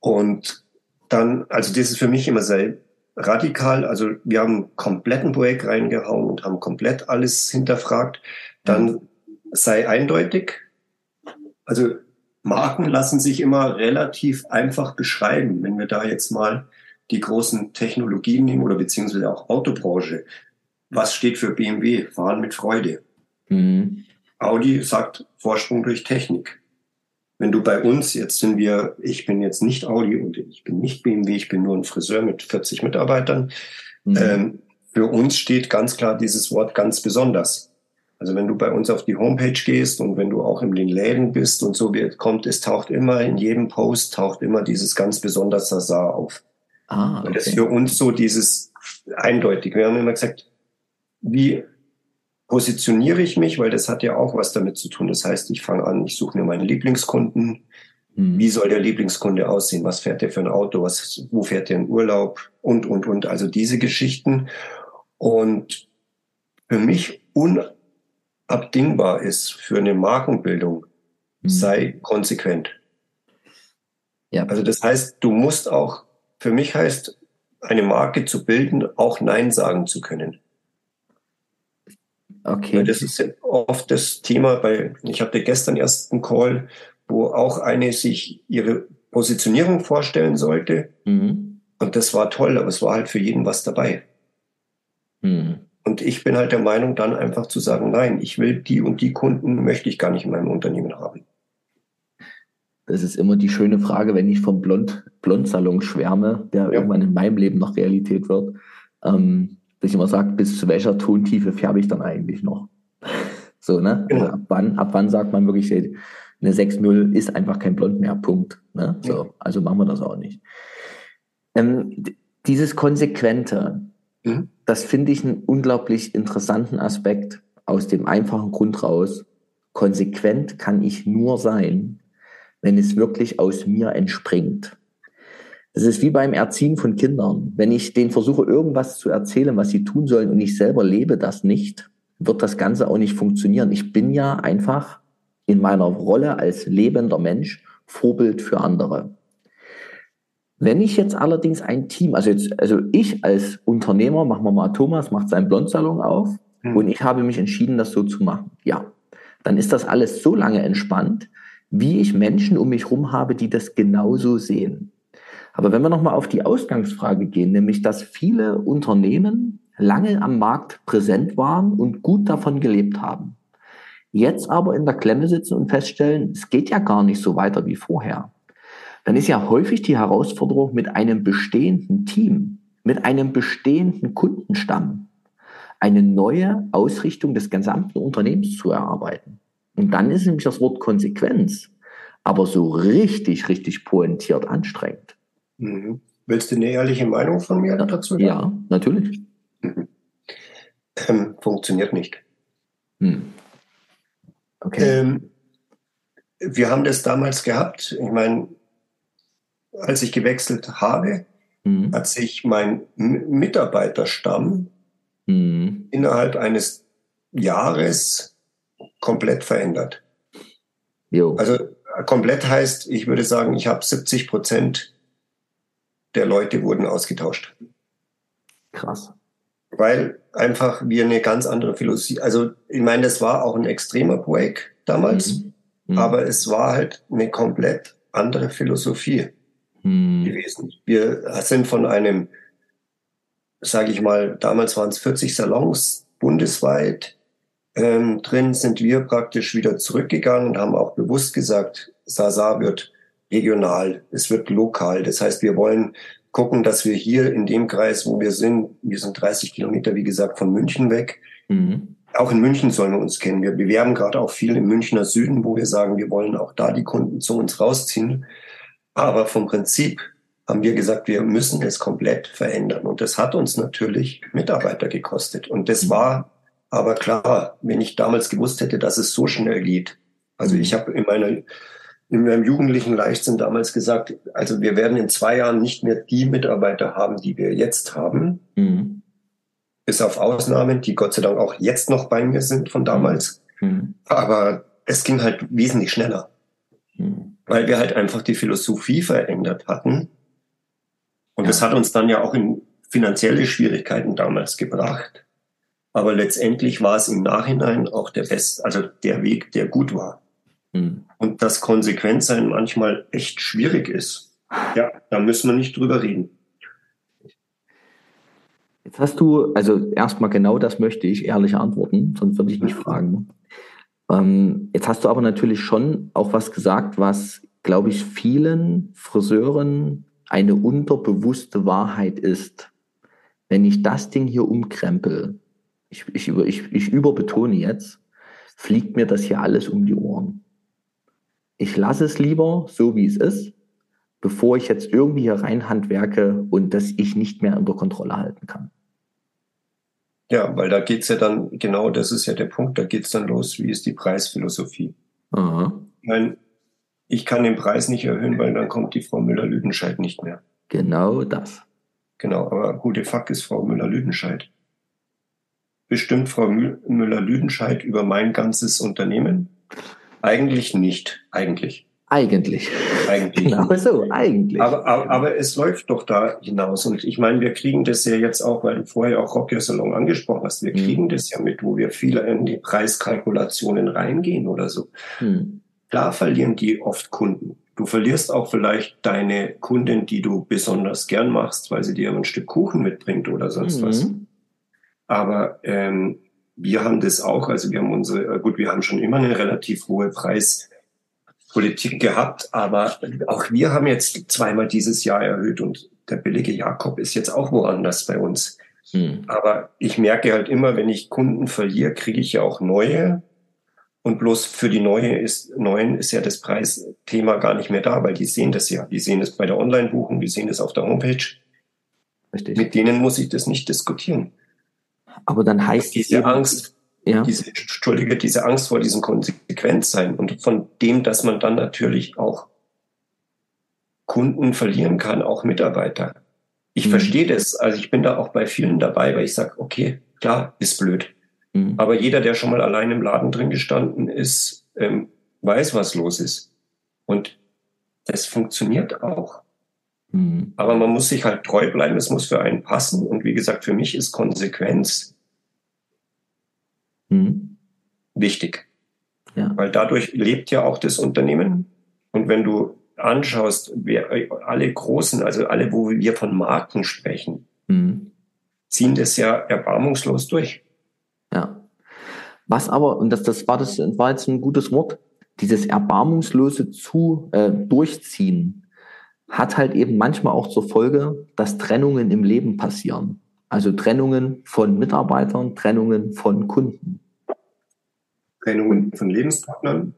Und dann, also das ist für mich immer sehr radikal. Also wir haben kompletten Projekt reingehauen und haben komplett alles hinterfragt. Dann sei eindeutig. Also Marken lassen sich immer relativ einfach beschreiben. Wenn wir da jetzt mal die großen Technologien nehmen oder beziehungsweise auch Autobranche. Was steht für BMW? Fahren mit Freude. Mhm. Audi sagt Vorsprung durch Technik. Wenn du bei uns, jetzt sind wir, ich bin jetzt nicht Audi und ich bin nicht BMW, ich bin nur ein Friseur mit 40 Mitarbeitern. Mhm. Ähm, für uns steht ganz klar dieses Wort ganz besonders. Also wenn du bei uns auf die Homepage gehst und wenn du auch in den Läden bist und so wie es kommt, es taucht immer in jedem Post taucht immer dieses ganz besonders Sazar auf. Ah, okay. Und das ist für uns so dieses eindeutig. Wir haben immer gesagt, wie positioniere ich mich, weil das hat ja auch was damit zu tun. Das heißt, ich fange an, ich suche mir meine Lieblingskunden. Mhm. Wie soll der Lieblingskunde aussehen? Was fährt der für ein Auto? Was, wo fährt der in Urlaub? Und, und, und. Also diese Geschichten. Und für mich unabdingbar ist für eine Markenbildung, mhm. sei konsequent. Ja. Also das heißt, du musst auch, für mich heißt, eine Marke zu bilden, auch Nein sagen zu können. Okay. Weil das ist oft das Thema bei, ich hatte gestern erst einen Call, wo auch eine sich ihre Positionierung vorstellen sollte. Mhm. Und das war toll, aber es war halt für jeden was dabei. Mhm. Und ich bin halt der Meinung, dann einfach zu sagen, nein, ich will die und die Kunden möchte ich gar nicht in meinem Unternehmen haben. Das ist immer die schöne Frage, wenn ich vom Blond, Blondsalon schwärme, der ja. irgendwann in meinem Leben noch Realität wird. Ähm, dass ich immer sage, bis zu welcher Tontiefe färbe ich dann eigentlich noch? so, ne? Genau. Also ab, wann, ab wann sagt man wirklich, eine 6-0 ist einfach kein Blond mehr, Punkt. Ne? So, ja. Also machen wir das auch nicht. Ähm, dieses Konsequente, mhm. das finde ich einen unglaublich interessanten Aspekt aus dem einfachen Grund raus. Konsequent kann ich nur sein, wenn es wirklich aus mir entspringt. Das ist wie beim Erziehen von Kindern. Wenn ich denen versuche, irgendwas zu erzählen, was sie tun sollen und ich selber lebe das nicht, wird das Ganze auch nicht funktionieren. Ich bin ja einfach in meiner Rolle als lebender Mensch Vorbild für andere. Wenn ich jetzt allerdings ein Team, also jetzt, also ich als Unternehmer, machen wir mal, Thomas macht seinen Blondsalon auf mhm. und ich habe mich entschieden, das so zu machen. Ja, dann ist das alles so lange entspannt, wie ich Menschen um mich herum habe, die das genauso sehen. Aber wenn wir nochmal auf die Ausgangsfrage gehen, nämlich dass viele Unternehmen lange am Markt präsent waren und gut davon gelebt haben. Jetzt aber in der Klemme sitzen und feststellen, es geht ja gar nicht so weiter wie vorher. Dann ist ja häufig die Herausforderung mit einem bestehenden Team, mit einem bestehenden Kundenstamm, eine neue Ausrichtung des gesamten Unternehmens zu erarbeiten. Und dann ist nämlich das Wort Konsequenz aber so richtig, richtig pointiert anstrengend. Mhm. Willst du eine ehrliche Meinung von mir dazu? Sagen? Ja, natürlich. Mhm. Ähm, funktioniert nicht. Hm. Okay. Ähm, wir haben das damals gehabt. Ich meine, als ich gewechselt habe, mhm. hat sich mein Mitarbeiterstamm mhm. innerhalb eines Jahres komplett verändert. Jo. Also komplett heißt, ich würde sagen, ich habe 70 Prozent der Leute wurden ausgetauscht. Krass. Weil einfach wir eine ganz andere Philosophie, also ich meine, das war auch ein extremer Break damals, mhm. Mhm. aber es war halt eine komplett andere Philosophie mhm. gewesen. Wir sind von einem, sage ich mal, damals waren es 40 Salons bundesweit, ähm, drin sind wir praktisch wieder zurückgegangen und haben auch bewusst gesagt, Sasa wird regional, es wird lokal. Das heißt, wir wollen gucken, dass wir hier in dem Kreis, wo wir sind, wir sind 30 Kilometer, wie gesagt, von München weg. Mhm. Auch in München sollen wir uns kennen. Wir bewerben gerade auch viel im Münchner Süden, wo wir sagen, wir wollen auch da die Kunden zu uns rausziehen. Aber vom Prinzip haben wir gesagt, wir müssen es komplett verändern. Und das hat uns natürlich Mitarbeiter gekostet. Und das mhm. war aber klar, wenn ich damals gewusst hätte, dass es so schnell geht. Also ich mhm. habe in meiner in meinem jugendlichen Leichtsinn damals gesagt, also wir werden in zwei Jahren nicht mehr die Mitarbeiter haben, die wir jetzt haben. Mhm. Bis auf Ausnahmen, die Gott sei Dank auch jetzt noch bei mir sind von damals. Mhm. Aber es ging halt wesentlich schneller. Mhm. Weil wir halt einfach die Philosophie verändert hatten. Und ja. das hat uns dann ja auch in finanzielle Schwierigkeiten damals gebracht. Aber letztendlich war es im Nachhinein auch der Best, also der Weg, der gut war. Mhm. Und dass Konsequenzsein manchmal echt schwierig ist. Ja, da müssen wir nicht drüber reden. Jetzt hast du, also erstmal genau das möchte ich ehrlich antworten, sonst würde ich nicht fragen. Ähm, jetzt hast du aber natürlich schon auch was gesagt, was, glaube ich, vielen Friseuren eine unterbewusste Wahrheit ist. Wenn ich das Ding hier umkrempel, ich, ich, ich, ich überbetone jetzt, fliegt mir das hier alles um die Ohren ich lasse es lieber so, wie es ist, bevor ich jetzt irgendwie hier reinhandwerke und das ich nicht mehr unter Kontrolle halten kann. Ja, weil da geht's ja dann, genau das ist ja der Punkt, da geht's dann los, wie ist die Preisphilosophie. Aha. Ich meine, ich kann den Preis nicht erhöhen, weil dann kommt die Frau Müller-Lüdenscheid nicht mehr. Genau das. Genau, aber gute Fuck ist Frau Müller-Lüdenscheid. Bestimmt Frau Müller-Lüdenscheid über mein ganzes Unternehmen? Eigentlich nicht, eigentlich. Eigentlich. Eigentlich. Genau so, eigentlich. Aber, aber, aber es läuft doch da hinaus. Und ich meine, wir kriegen das ja jetzt auch, weil du vorher auch Rocky Salon angesprochen hast, wir mhm. kriegen das ja mit, wo wir viele in die Preiskalkulationen reingehen oder so. Mhm. Da verlieren die oft Kunden. Du verlierst auch vielleicht deine Kundin, die du besonders gern machst, weil sie dir ein Stück Kuchen mitbringt oder sonst mhm. was. Aber ähm, wir haben das auch, also wir haben unsere, äh, gut, wir haben schon immer eine relativ hohe Preispolitik gehabt, aber auch wir haben jetzt zweimal dieses Jahr erhöht und der billige Jakob ist jetzt auch woanders bei uns. Hm. Aber ich merke halt immer, wenn ich Kunden verliere, kriege ich ja auch neue. Und bloß für die neue ist, neuen ist ja das Preisthema gar nicht mehr da, weil die sehen das ja. Die sehen es bei der Online-Buchung, die sehen es auf der Homepage. Richtig. Mit denen muss ich das nicht diskutieren. Aber dann heißt diese eben, Angst, ja. diese, Entschuldige, diese Angst vor diesem Konsequenzsein und von dem, dass man dann natürlich auch Kunden verlieren kann, auch Mitarbeiter. Ich mhm. verstehe das. Also ich bin da auch bei vielen dabei, weil ich sage, okay, klar, ist blöd. Mhm. Aber jeder, der schon mal allein im Laden drin gestanden ist, ähm, weiß, was los ist. Und das funktioniert auch. Mhm. Aber man muss sich halt treu bleiben, es muss für einen passen. Und wie gesagt, für mich ist Konsequenz mhm. wichtig. Ja. Weil dadurch lebt ja auch das Unternehmen. Und wenn du anschaust, wer, alle großen, also alle, wo wir von Marken sprechen, mhm. ziehen das ja erbarmungslos durch. Ja. Was aber, und das, das war das war jetzt ein gutes Wort, dieses erbarmungslose zu äh, durchziehen hat halt eben manchmal auch zur Folge, dass Trennungen im Leben passieren. Also Trennungen von Mitarbeitern, Trennungen von Kunden. Trennungen von Lebenspartnern.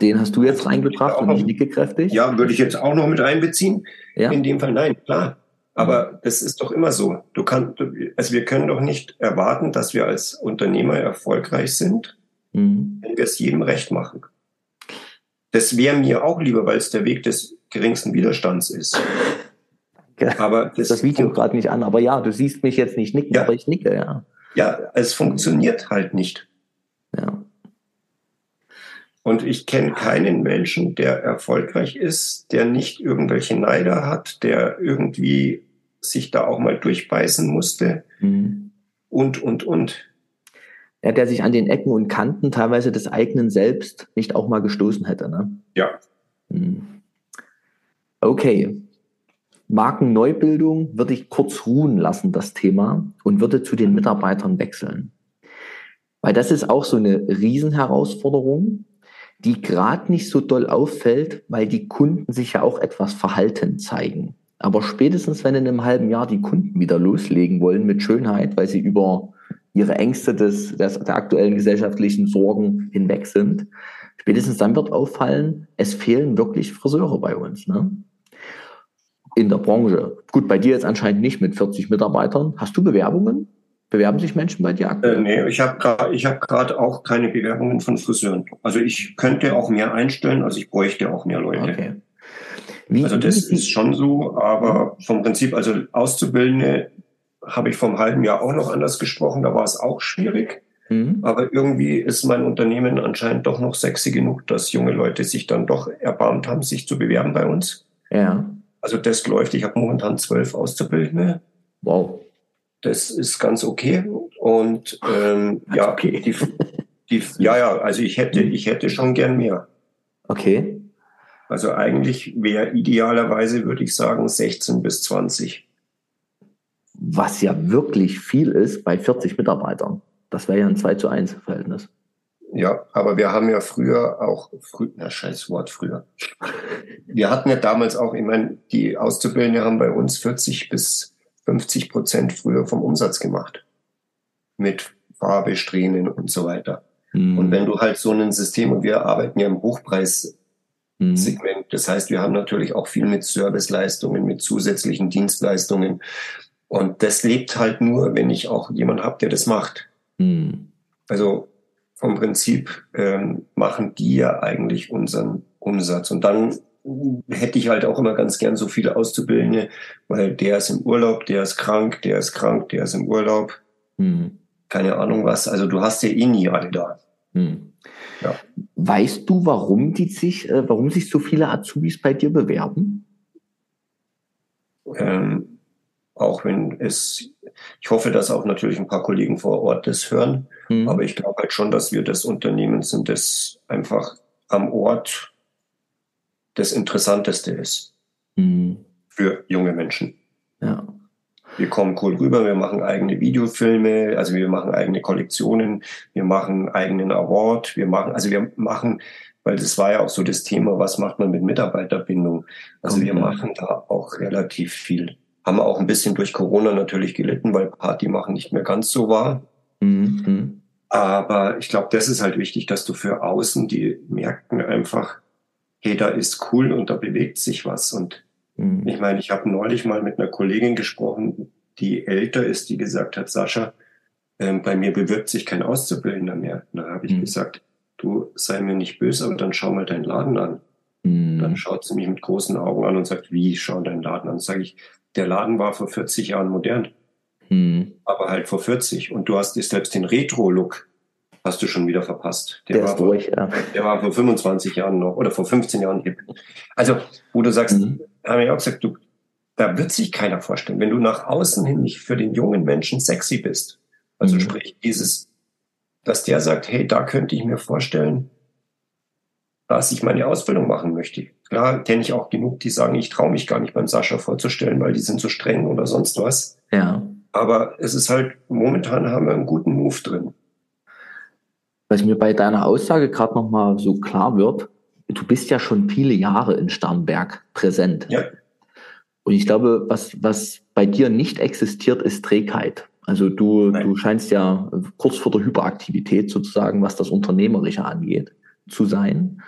Den hast du jetzt reingebracht und ich nicke kräftig. Ja, würde ich jetzt auch noch mit einbeziehen. Ja. In dem Fall nein, klar. Aber mhm. das ist doch immer so. Du kannst, also wir können doch nicht erwarten, dass wir als Unternehmer erfolgreich sind, mhm. wenn wir es jedem recht machen. Das wäre mir auch lieber, weil es der Weg des geringsten Widerstands ist. Aber das, das Video gerade nicht an, aber ja, du siehst mich jetzt nicht nicken, ja. aber ich nicke, ja. Ja, es funktioniert halt nicht. Ja. Und ich kenne keinen Menschen, der erfolgreich ist, der nicht irgendwelche Neider hat, der irgendwie sich da auch mal durchbeißen musste mhm. und, und, und. Ja, der sich an den Ecken und Kanten teilweise des eigenen Selbst nicht auch mal gestoßen hätte. Ne? Ja. Mhm. Okay. Markenneubildung würde ich kurz ruhen lassen, das Thema, und würde zu den Mitarbeitern wechseln. Weil das ist auch so eine Riesenherausforderung, die gerade nicht so doll auffällt, weil die Kunden sich ja auch etwas verhalten zeigen. Aber spätestens, wenn in einem halben Jahr die Kunden wieder loslegen wollen mit Schönheit, weil sie über ihre Ängste des, des, der aktuellen gesellschaftlichen Sorgen hinweg sind, spätestens dann wird auffallen, es fehlen wirklich Friseure bei uns. Ne? in der Branche? Gut, bei dir jetzt anscheinend nicht mit 40 Mitarbeitern. Hast du Bewerbungen? Bewerben sich Menschen bei dir aktuell? Äh, nee, ich habe gerade hab auch keine Bewerbungen von Friseuren. Also ich könnte auch mehr einstellen, also ich bräuchte auch mehr Leute. Okay. Wie, also das ist schon so, aber vom Prinzip, also Auszubildende habe ich vom halben Jahr auch noch anders gesprochen, da war es auch schwierig. Mhm. Aber irgendwie ist mein Unternehmen anscheinend doch noch sexy genug, dass junge Leute sich dann doch erbarmt haben, sich zu bewerben bei uns. Ja. Also das läuft. Ich habe momentan zwölf Auszubildende. Wow. Das ist ganz okay. Und ähm, ja, okay. Die, die, ja, ja, also ich hätte, ich hätte schon gern mehr. Okay. Also eigentlich wäre idealerweise, würde ich sagen, 16 bis 20. Was ja wirklich viel ist bei 40 Mitarbeitern. Das wäre ja ein 2 zu 1 Verhältnis. Ja, aber wir haben ja früher auch, frü na scheiß Wort, früher. Wir hatten ja damals auch, ich meine, die Auszubildenden haben bei uns 40 bis 50 Prozent früher vom Umsatz gemacht. Mit Farbe, Strähnen und so weiter. Mhm. Und wenn du halt so ein System, und wir arbeiten ja im Hochpreis mhm. Das heißt, wir haben natürlich auch viel mit Serviceleistungen, mit zusätzlichen Dienstleistungen. Und das lebt halt nur, wenn ich auch jemanden habe, der das macht. Mhm. Also vom Prinzip ähm, machen die ja eigentlich unseren Umsatz. Und dann hätte ich halt auch immer ganz gern so viele Auszubildende, weil der ist im Urlaub, der ist krank, der ist krank, der ist im Urlaub. Mhm. Keine Ahnung was. Also du hast ja eh nie alle da. Mhm. Ja. Weißt du, warum die sich, äh, warum sich so viele Azubis bei dir bewerben? Ähm, auch wenn es, ich hoffe, dass auch natürlich ein paar Kollegen vor Ort das hören, mhm. aber ich glaube halt schon, dass wir das Unternehmen sind, das einfach am Ort das Interessanteste ist mhm. für junge Menschen. Ja. Wir kommen cool rüber, wir machen eigene Videofilme, also wir machen eigene Kollektionen, wir machen eigenen Award, wir machen, also wir machen, weil das war ja auch so das Thema, was macht man mit Mitarbeiterbindung? Also okay. wir machen da auch relativ viel. Haben auch ein bisschen durch Corona natürlich gelitten, weil Party machen nicht mehr ganz so war. Mhm. Aber ich glaube, das ist halt wichtig, dass du für außen, die merken einfach, hey, da ist cool und da bewegt sich was. Und Mhm. Ich meine, ich habe neulich mal mit einer Kollegin gesprochen, die älter ist, die gesagt hat, Sascha, ähm, bei mir bewirbt sich kein Auszubildender mehr. Da habe ich mhm. gesagt, du sei mir nicht böse, aber dann schau mal deinen Laden an. Mhm. Dann schaut sie mich mit großen Augen an und sagt, wie schau deinen Laden an? Sage ich, der Laden war vor 40 Jahren modern. Mhm. Aber halt vor 40. Und du hast dir selbst den Retro-Look hast du schon wieder verpasst. Der, der war, vor, ja. der war vor 25 Jahren noch oder vor 15 Jahren hip. Also, wo du sagst, mhm. habe ich auch gesagt, du, da wird sich keiner vorstellen, wenn du nach außen hin nicht für den jungen Menschen sexy bist. Also mhm. sprich, dieses, dass der sagt, hey, da könnte ich mir vorstellen, dass ich meine Ausbildung machen möchte. Klar kenne ich auch genug, die sagen, ich traue mich gar nicht beim Sascha vorzustellen, weil die sind so streng oder sonst was. Ja. Aber es ist halt, momentan haben wir einen guten Move drin was mir bei deiner Aussage gerade nochmal so klar wird, du bist ja schon viele Jahre in Starnberg präsent. Ja. Und ich glaube, was, was bei dir nicht existiert, ist Trägheit. Also du, du scheinst ja kurz vor der Hyperaktivität sozusagen, was das Unternehmerische angeht, zu sein.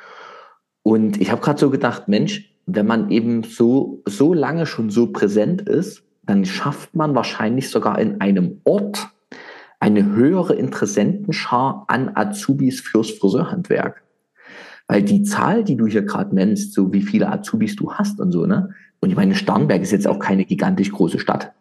Und ich habe gerade so gedacht, Mensch, wenn man eben so, so lange schon so präsent ist, dann schafft man wahrscheinlich sogar in einem Ort, eine höhere Interessentenschar an Azubis fürs Friseurhandwerk. Weil die Zahl, die du hier gerade nennst, so wie viele Azubis du hast und so, ne? Und ich meine, Starnberg ist jetzt auch keine gigantisch große Stadt.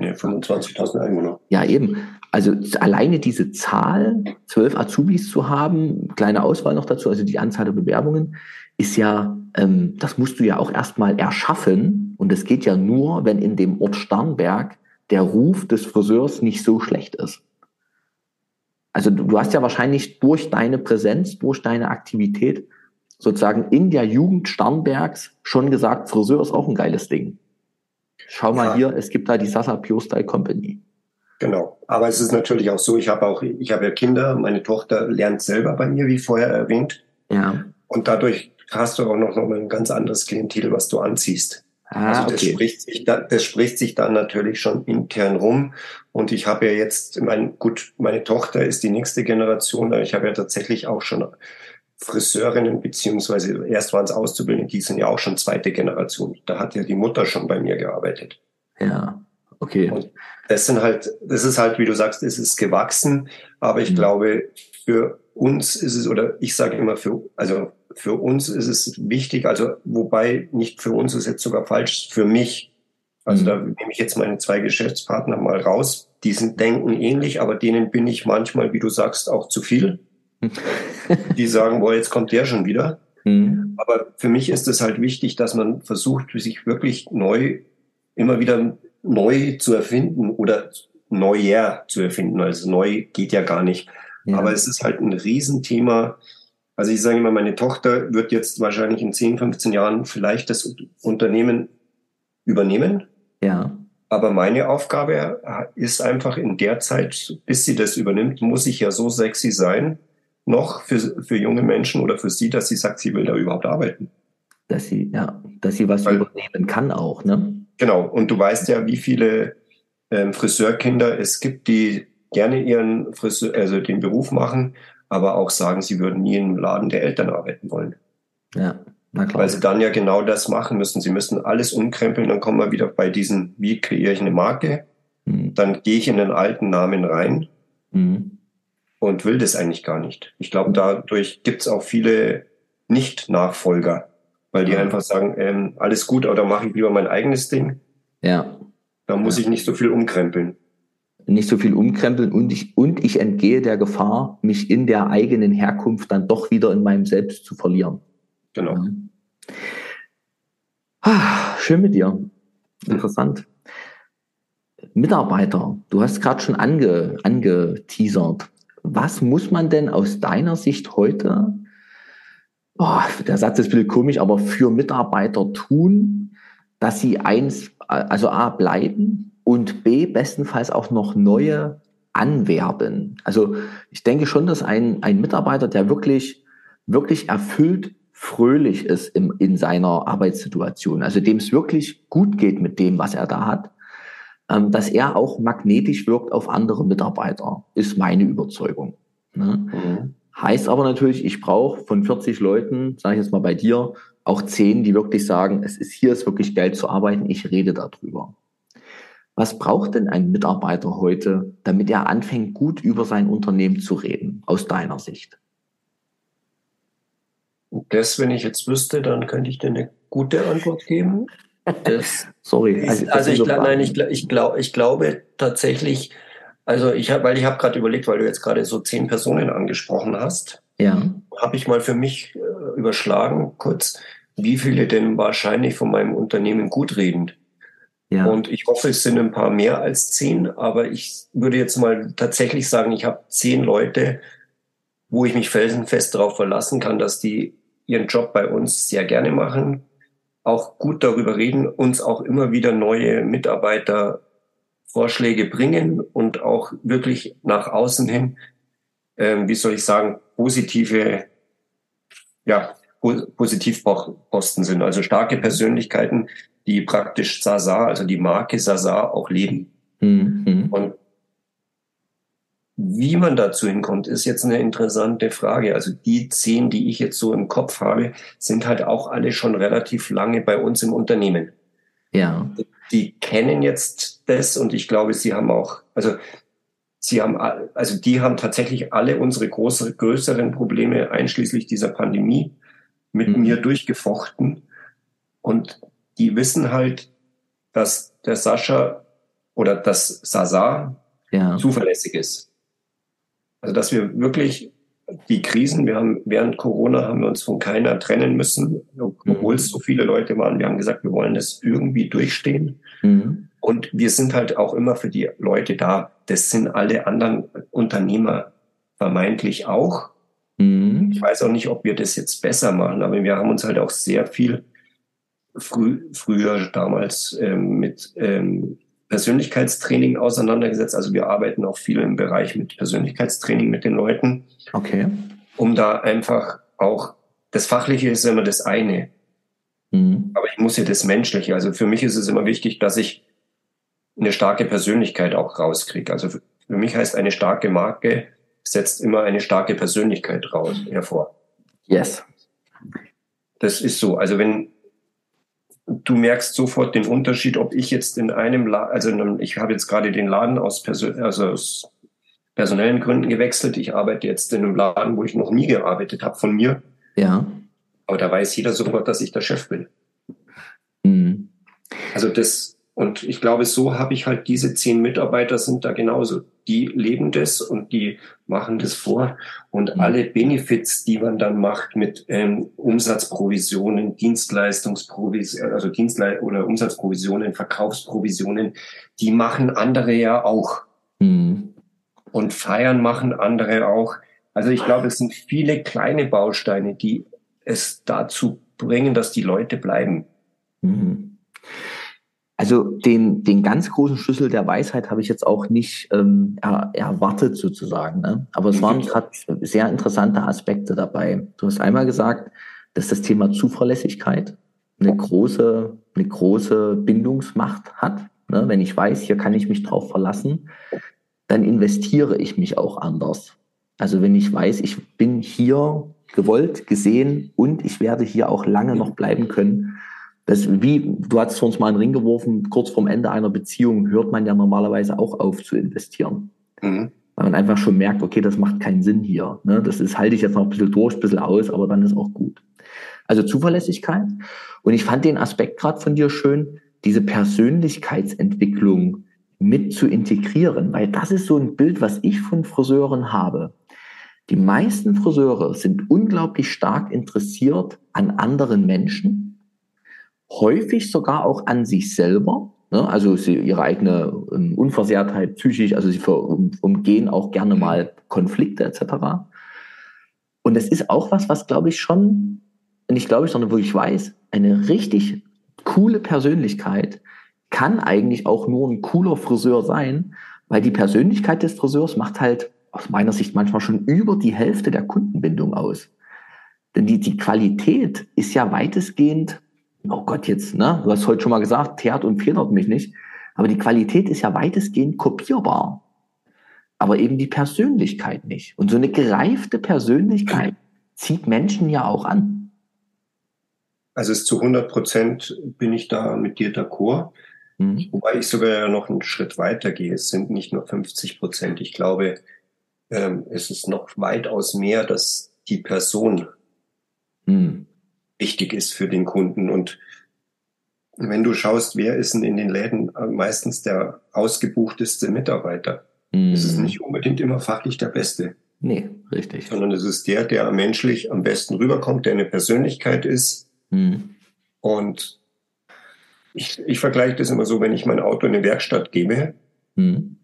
Ja, 25.000 Einwohner. Ja, eben. Also alleine diese Zahl, zwölf Azubis zu haben, kleine Auswahl noch dazu, also die Anzahl der Bewerbungen, ist ja, ähm, das musst du ja auch erstmal erschaffen. Und das geht ja nur, wenn in dem Ort Starnberg der Ruf des Friseurs nicht so schlecht ist. Also du hast ja wahrscheinlich durch deine Präsenz, durch deine Aktivität sozusagen in der Jugend Starnbergs schon gesagt, Friseur ist auch ein geiles Ding. Schau mal ja. hier, es gibt da die Sasa Pure Style Company. Genau. Aber es ist natürlich auch so, ich habe auch, ich habe ja Kinder, meine Tochter lernt selber bei mir, wie vorher erwähnt. Ja. Und dadurch hast du auch noch, noch ein ganz anderes Klientel, was du anziehst. Ah, also das, okay. spricht sich da, das spricht sich dann natürlich schon intern rum. Und ich habe ja jetzt, mein, gut, meine Tochter ist die nächste Generation, aber ich habe ja tatsächlich auch schon Friseurinnen, beziehungsweise erst waren es Auszubildende, die sind ja auch schon zweite Generation. Da hat ja die Mutter schon bei mir gearbeitet. Ja, okay. Und das sind halt, das ist halt, wie du sagst, es ist gewachsen, aber ich mhm. glaube, für uns ist es, oder ich sage immer für, also für uns ist es wichtig, also wobei nicht für uns ist jetzt sogar falsch, für mich. Also mhm. da nehme ich jetzt meine zwei Geschäftspartner mal raus. Die sind denken ähnlich, aber denen bin ich manchmal, wie du sagst, auch zu viel. die sagen, boah, jetzt kommt der schon wieder. Mhm. Aber für mich ist es halt wichtig, dass man versucht, sich wirklich neu, immer wieder neu zu erfinden oder neuer zu erfinden. Also neu geht ja gar nicht. Ja. Aber es ist halt ein Riesenthema, also ich sage immer, meine Tochter wird jetzt wahrscheinlich in 10, 15 Jahren vielleicht das Unternehmen übernehmen. Ja. Aber meine Aufgabe ist einfach in der Zeit, bis sie das übernimmt, muss ich ja so sexy sein, noch für, für junge Menschen oder für sie, dass sie sagt, sie will da überhaupt arbeiten. Dass sie, ja, dass sie was Weil, übernehmen kann auch, ne? Genau. Und du weißt ja, wie viele ähm, Friseurkinder es gibt, die gerne ihren Friseur, also den Beruf machen, aber auch sagen, sie würden nie im Laden der Eltern arbeiten wollen. Ja. Weil sie dann ja genau das machen müssen. Sie müssen alles umkrempeln, dann kommen wir wieder bei diesen, wie kreiere ich eine Marke? Mhm. Dann gehe ich in den alten Namen rein mhm. Und will das eigentlich gar nicht. Ich glaube, dadurch gibt es auch viele Nicht-Nachfolger, weil die ja. einfach sagen, ähm, alles gut, oder mache ich lieber mein eigenes Ding. Ja. Da muss ja. ich nicht so viel umkrempeln. Nicht so viel umkrempeln und ich, und ich entgehe der Gefahr, mich in der eigenen Herkunft dann doch wieder in meinem Selbst zu verlieren. Genau. Ja. Ah, schön mit dir. Interessant. Mitarbeiter, du hast gerade schon ange, angeteasert. Was muss man denn aus deiner Sicht heute, oh, der Satz ist ein bisschen komisch, aber für Mitarbeiter tun, dass sie eins, also A, bleiben und B, bestenfalls auch noch neue anwerben? Also ich denke schon, dass ein, ein Mitarbeiter, der wirklich, wirklich erfüllt fröhlich ist im, in seiner Arbeitssituation, also dem es wirklich gut geht mit dem, was er da hat, ähm, dass er auch magnetisch wirkt auf andere Mitarbeiter, ist meine Überzeugung. Ne? Mhm. Heißt aber natürlich, ich brauche von 40 Leuten, sage ich jetzt mal bei dir, auch 10, die wirklich sagen, es ist hier ist wirklich geil zu arbeiten, ich rede darüber. Was braucht denn ein Mitarbeiter heute, damit er anfängt, gut über sein Unternehmen zu reden, aus deiner Sicht? Das, wenn ich jetzt wüsste, dann könnte ich dir eine gute Antwort geben. Das, sorry. Also, also ich, nein, ich, ich, glaub, ich glaube tatsächlich, also ich habe, weil ich habe gerade überlegt, weil du jetzt gerade so zehn Personen angesprochen hast, ja. habe ich mal für mich äh, überschlagen, kurz, wie viele denn wahrscheinlich von meinem Unternehmen gut reden. Ja. Und ich hoffe, es sind ein paar mehr als zehn, aber ich würde jetzt mal tatsächlich sagen, ich habe zehn Leute, wo ich mich felsenfest darauf verlassen kann, dass die ihren Job bei uns sehr gerne machen, auch gut darüber reden, uns auch immer wieder neue Mitarbeitervorschläge bringen und auch wirklich nach außen hin, ähm, wie soll ich sagen, positive, ja, Positivposten sind. Also starke Persönlichkeiten, die praktisch Sasa, also die Marke Sasa auch leben. Mhm. Und wie man dazu hinkommt, ist jetzt eine interessante Frage. Also die zehn, die ich jetzt so im Kopf habe, sind halt auch alle schon relativ lange bei uns im Unternehmen. Ja. Die kennen jetzt das und ich glaube, sie haben auch, also sie haben, also die haben tatsächlich alle unsere große, größeren Probleme einschließlich dieser Pandemie mit mhm. mir durchgefochten und die wissen halt, dass der Sascha oder das Sasa ja. zuverlässig ist. Also dass wir wirklich die Krisen, wir haben während Corona haben wir uns von keiner trennen müssen, obwohl es so viele Leute waren. Wir haben gesagt, wir wollen das irgendwie durchstehen. Mhm. Und wir sind halt auch immer für die Leute da. Das sind alle anderen Unternehmer vermeintlich auch. Mhm. Ich weiß auch nicht, ob wir das jetzt besser machen, aber wir haben uns halt auch sehr viel früh, früher damals ähm, mit ähm, Persönlichkeitstraining auseinandergesetzt. Also wir arbeiten auch viel im Bereich mit Persönlichkeitstraining mit den Leuten. Okay. Um da einfach auch, das Fachliche ist immer das eine. Mhm. Aber ich muss ja das Menschliche. Also für mich ist es immer wichtig, dass ich eine starke Persönlichkeit auch rauskriege. Also für mich heißt eine starke Marke setzt immer eine starke Persönlichkeit raus, hervor. Yes. Das ist so. Also wenn, du merkst sofort den Unterschied, ob ich jetzt in einem, La also ich habe jetzt gerade den Laden aus, Perso also aus personellen Gründen gewechselt. Ich arbeite jetzt in einem Laden, wo ich noch nie gearbeitet habe von mir. Ja. Aber da weiß jeder sofort, dass ich der Chef bin. Mhm. Also das, und ich glaube, so habe ich halt diese zehn Mitarbeiter sind da genauso. Die leben das und die machen das vor. Und mhm. alle Benefits, die man dann macht mit ähm, Umsatzprovisionen, Dienstleistungsprovisionen, also Dienstle oder Umsatzprovisionen, Verkaufsprovisionen, die machen andere ja auch. Mhm. Und Feiern machen andere auch. Also ich glaube, es sind viele kleine Bausteine, die es dazu bringen, dass die Leute bleiben. Mhm. Also den, den ganz großen Schlüssel der Weisheit habe ich jetzt auch nicht ähm, er, erwartet sozusagen. Ne? Aber es waren gerade sehr interessante Aspekte dabei. Du hast einmal gesagt, dass das Thema Zuverlässigkeit eine große, eine große Bindungsmacht hat. Ne? Wenn ich weiß, hier kann ich mich drauf verlassen, dann investiere ich mich auch anders. Also wenn ich weiß, ich bin hier gewollt, gesehen und ich werde hier auch lange noch bleiben können. Das, wie, du hast uns mal einen Ring geworfen, kurz vorm Ende einer Beziehung hört man ja normalerweise auch auf zu investieren. Mhm. Weil man einfach schon merkt, okay, das macht keinen Sinn hier. Ne? Das ist, halte ich jetzt noch ein bisschen durch, ein bisschen aus, aber dann ist auch gut. Also Zuverlässigkeit. Und ich fand den Aspekt gerade von dir schön, diese Persönlichkeitsentwicklung mit zu integrieren, weil das ist so ein Bild, was ich von Friseuren habe. Die meisten Friseure sind unglaublich stark interessiert an anderen Menschen, häufig sogar auch an sich selber. Ne? Also sie, ihre eigene ähm, Unversehrtheit psychisch, also sie umgehen auch gerne mal Konflikte etc. Und das ist auch was, was glaube ich schon, nicht glaube ich, sondern wirklich weiß, eine richtig coole Persönlichkeit kann eigentlich auch nur ein cooler Friseur sein, weil die Persönlichkeit des Friseurs macht halt aus meiner Sicht manchmal schon über die Hälfte der Kundenbindung aus. Denn die, die Qualität ist ja weitestgehend, oh Gott, jetzt, ne, du hast heute schon mal gesagt, teert und federt mich nicht, aber die Qualität ist ja weitestgehend kopierbar. Aber eben die Persönlichkeit nicht. Und so eine gereifte Persönlichkeit zieht Menschen ja auch an. Also es zu 100 Prozent bin ich da mit dir d'accord. Mhm. Wobei ich sogar noch einen Schritt weiter gehe. Es sind nicht nur 50 Prozent. Ich glaube, ähm, es ist noch weitaus mehr, dass die Person hm. Wichtig ist für den Kunden. Und wenn du schaust, wer ist denn in den Läden meistens der ausgebuchteste Mitarbeiter? Hm. Es ist nicht unbedingt immer fachlich der Beste. Nee, richtig. Sondern es ist der, der menschlich am besten rüberkommt, der eine Persönlichkeit ist. Hm. Und ich, ich vergleiche das immer so, wenn ich mein Auto in eine Werkstatt gebe, hm.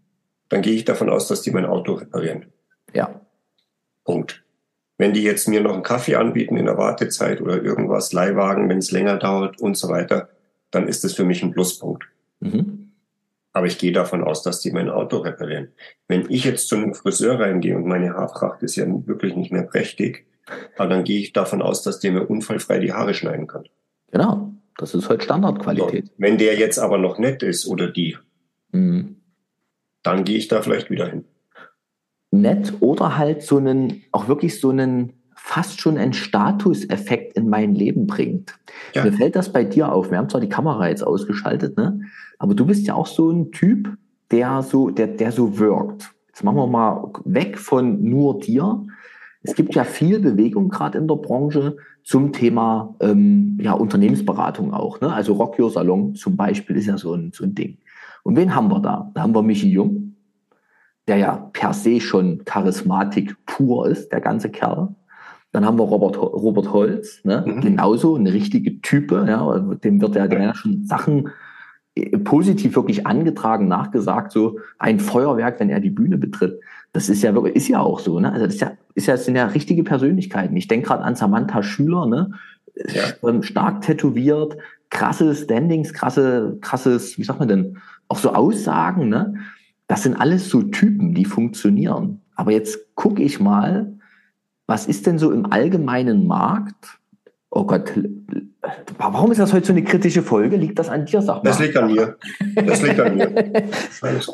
dann gehe ich davon aus, dass die mein Auto reparieren. Ja. Punkt. Wenn die jetzt mir noch einen Kaffee anbieten in der Wartezeit oder irgendwas, Leihwagen, wenn es länger dauert und so weiter, dann ist das für mich ein Pluspunkt. Mhm. Aber ich gehe davon aus, dass die mein Auto reparieren. Wenn ich jetzt zu einem Friseur reingehe und meine Haarpracht ist ja wirklich nicht mehr prächtig, dann gehe ich davon aus, dass der mir unfallfrei die Haare schneiden kann. Genau, das ist halt Standardqualität. So, wenn der jetzt aber noch nett ist oder die, mhm. dann gehe ich da vielleicht wieder hin nett oder halt so einen, auch wirklich so einen fast schon einen Statuseffekt in mein Leben bringt. Ja. Mir fällt das bei dir auf. Wir haben zwar die Kamera jetzt ausgeschaltet, ne? aber du bist ja auch so ein Typ, der so, der, der so wirkt. Jetzt machen wir mal weg von nur dir. Es gibt ja viel Bewegung gerade in der Branche zum Thema ähm, ja, Unternehmensberatung auch. Ne? Also Rock Your Salon zum Beispiel ist ja so ein, so ein Ding. Und wen haben wir da? Da haben wir Michi Jung, der ja per se schon Charismatik pur ist, der ganze Kerl. Dann haben wir Robert, Robert Holz, ne? Mhm. genauso eine richtige Type, ja, dem wird ja, ja schon Sachen äh, positiv wirklich angetragen, nachgesagt, so ein Feuerwerk, wenn er die Bühne betritt. Das ist ja wirklich, ist ja auch so, ne? Also das ist ja, ist ja, das sind ja richtige Persönlichkeiten. Ich denke gerade an Samantha Schüler, ne? Ja. Stark tätowiert, krasse Standings, krasse, krasses, wie sagt man denn, auch so Aussagen, ne? Das sind alles so Typen, die funktionieren. Aber jetzt gucke ich mal, was ist denn so im allgemeinen Markt? Oh Gott, warum ist das heute so eine kritische Folge? Liegt das an dir, sag mal? Das liegt an mir. Das liegt an mir.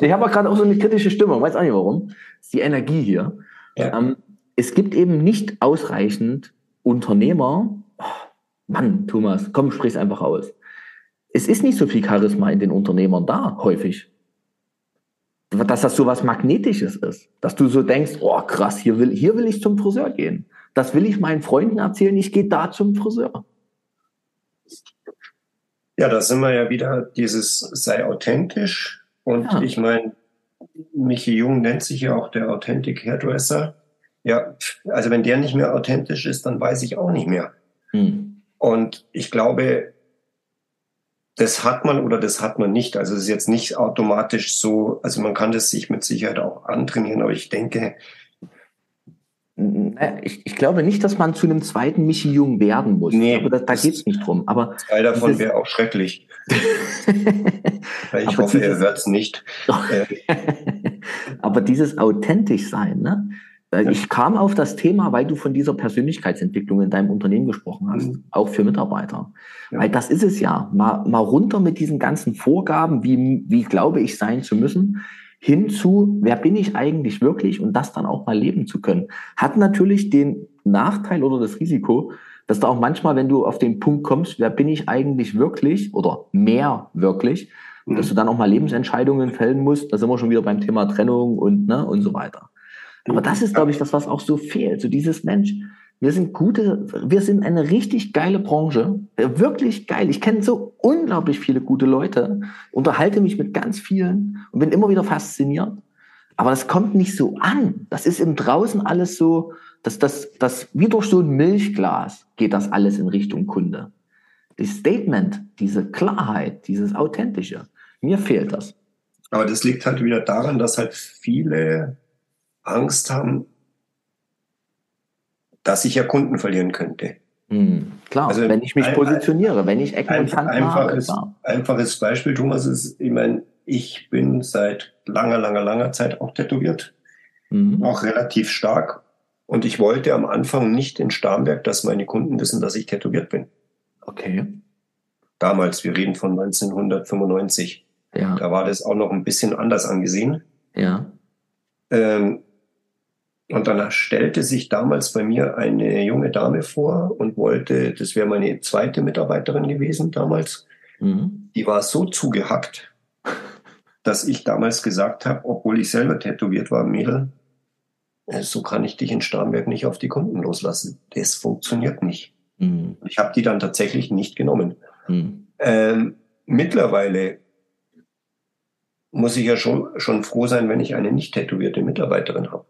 ich habe gerade auch so eine kritische Stimmung, weiß auch nicht warum. Das ist die Energie hier. Ja. Ähm, es gibt eben nicht ausreichend Unternehmer. Oh, Mann, Thomas, komm, sprich's einfach aus. Es ist nicht so viel Charisma in den Unternehmern da, häufig dass das so was Magnetisches ist. Dass du so denkst, oh krass, hier will, hier will ich zum Friseur gehen. Das will ich meinen Freunden erzählen, ich gehe da zum Friseur. Ja, da sind wir ja wieder dieses sei authentisch. Und ja. ich meine, Michi Jung nennt sich ja auch der Authentic Hairdresser. Ja, also wenn der nicht mehr authentisch ist, dann weiß ich auch nicht mehr. Hm. Und ich glaube, das hat man oder das hat man nicht. Also es ist jetzt nicht automatisch so, also man kann das sich mit Sicherheit auch antrainieren, aber ich denke. Ich, ich glaube nicht, dass man zu einem zweiten Michi Jung werden muss. Nee, aber da, da geht es nicht drum. Aber Teil davon wäre auch schrecklich. ich hoffe, er hört es nicht. aber dieses authentisch sein, ne? Ich kam auf das Thema, weil du von dieser Persönlichkeitsentwicklung in deinem Unternehmen gesprochen hast, mhm. auch für Mitarbeiter. Ja. Weil das ist es ja. Mal, mal runter mit diesen ganzen Vorgaben, wie, wie glaube ich sein zu müssen, hinzu, wer bin ich eigentlich wirklich und das dann auch mal leben zu können. Hat natürlich den Nachteil oder das Risiko, dass da auch manchmal, wenn du auf den Punkt kommst, wer bin ich eigentlich wirklich oder mehr wirklich, mhm. dass du dann auch mal Lebensentscheidungen fällen musst. Da sind wir schon wieder beim Thema Trennung und, ne, und so weiter. Aber das ist, glaube ich, das, was auch so fehlt. So dieses Mensch, wir sind gute, wir sind eine richtig geile Branche, wirklich geil. Ich kenne so unglaublich viele gute Leute, unterhalte mich mit ganz vielen und bin immer wieder fasziniert. Aber das kommt nicht so an. Das ist im Draußen alles so, dass das, das wie durch so ein Milchglas geht das alles in Richtung Kunde. Das Statement, diese Klarheit, dieses Authentische, mir fehlt das. Aber das liegt halt wieder daran, dass halt viele Angst haben, dass ich ja Kunden verlieren könnte. Hm, klar, also wenn ich mich ein, positioniere, wenn ich Ecken und Kanten einfaches, habe. Einfaches Beispiel, Thomas, ist, ich meine, ich bin seit langer, langer, langer Zeit auch tätowiert. Mhm. Auch relativ stark. Und ich wollte am Anfang nicht in Starnberg, dass meine Kunden wissen, dass ich tätowiert bin. Okay. Damals, wir reden von 1995. Ja. Da war das auch noch ein bisschen anders angesehen. Ja. Ähm, und dann stellte sich damals bei mir eine junge Dame vor und wollte, das wäre meine zweite Mitarbeiterin gewesen damals. Mhm. Die war so zugehackt, dass ich damals gesagt habe, obwohl ich selber tätowiert war, Mädel, äh, so kann ich dich in Starnberg nicht auf die Kunden loslassen. Das funktioniert nicht. Mhm. Ich habe die dann tatsächlich nicht genommen. Mhm. Ähm, mittlerweile muss ich ja schon, schon froh sein, wenn ich eine nicht tätowierte Mitarbeiterin habe.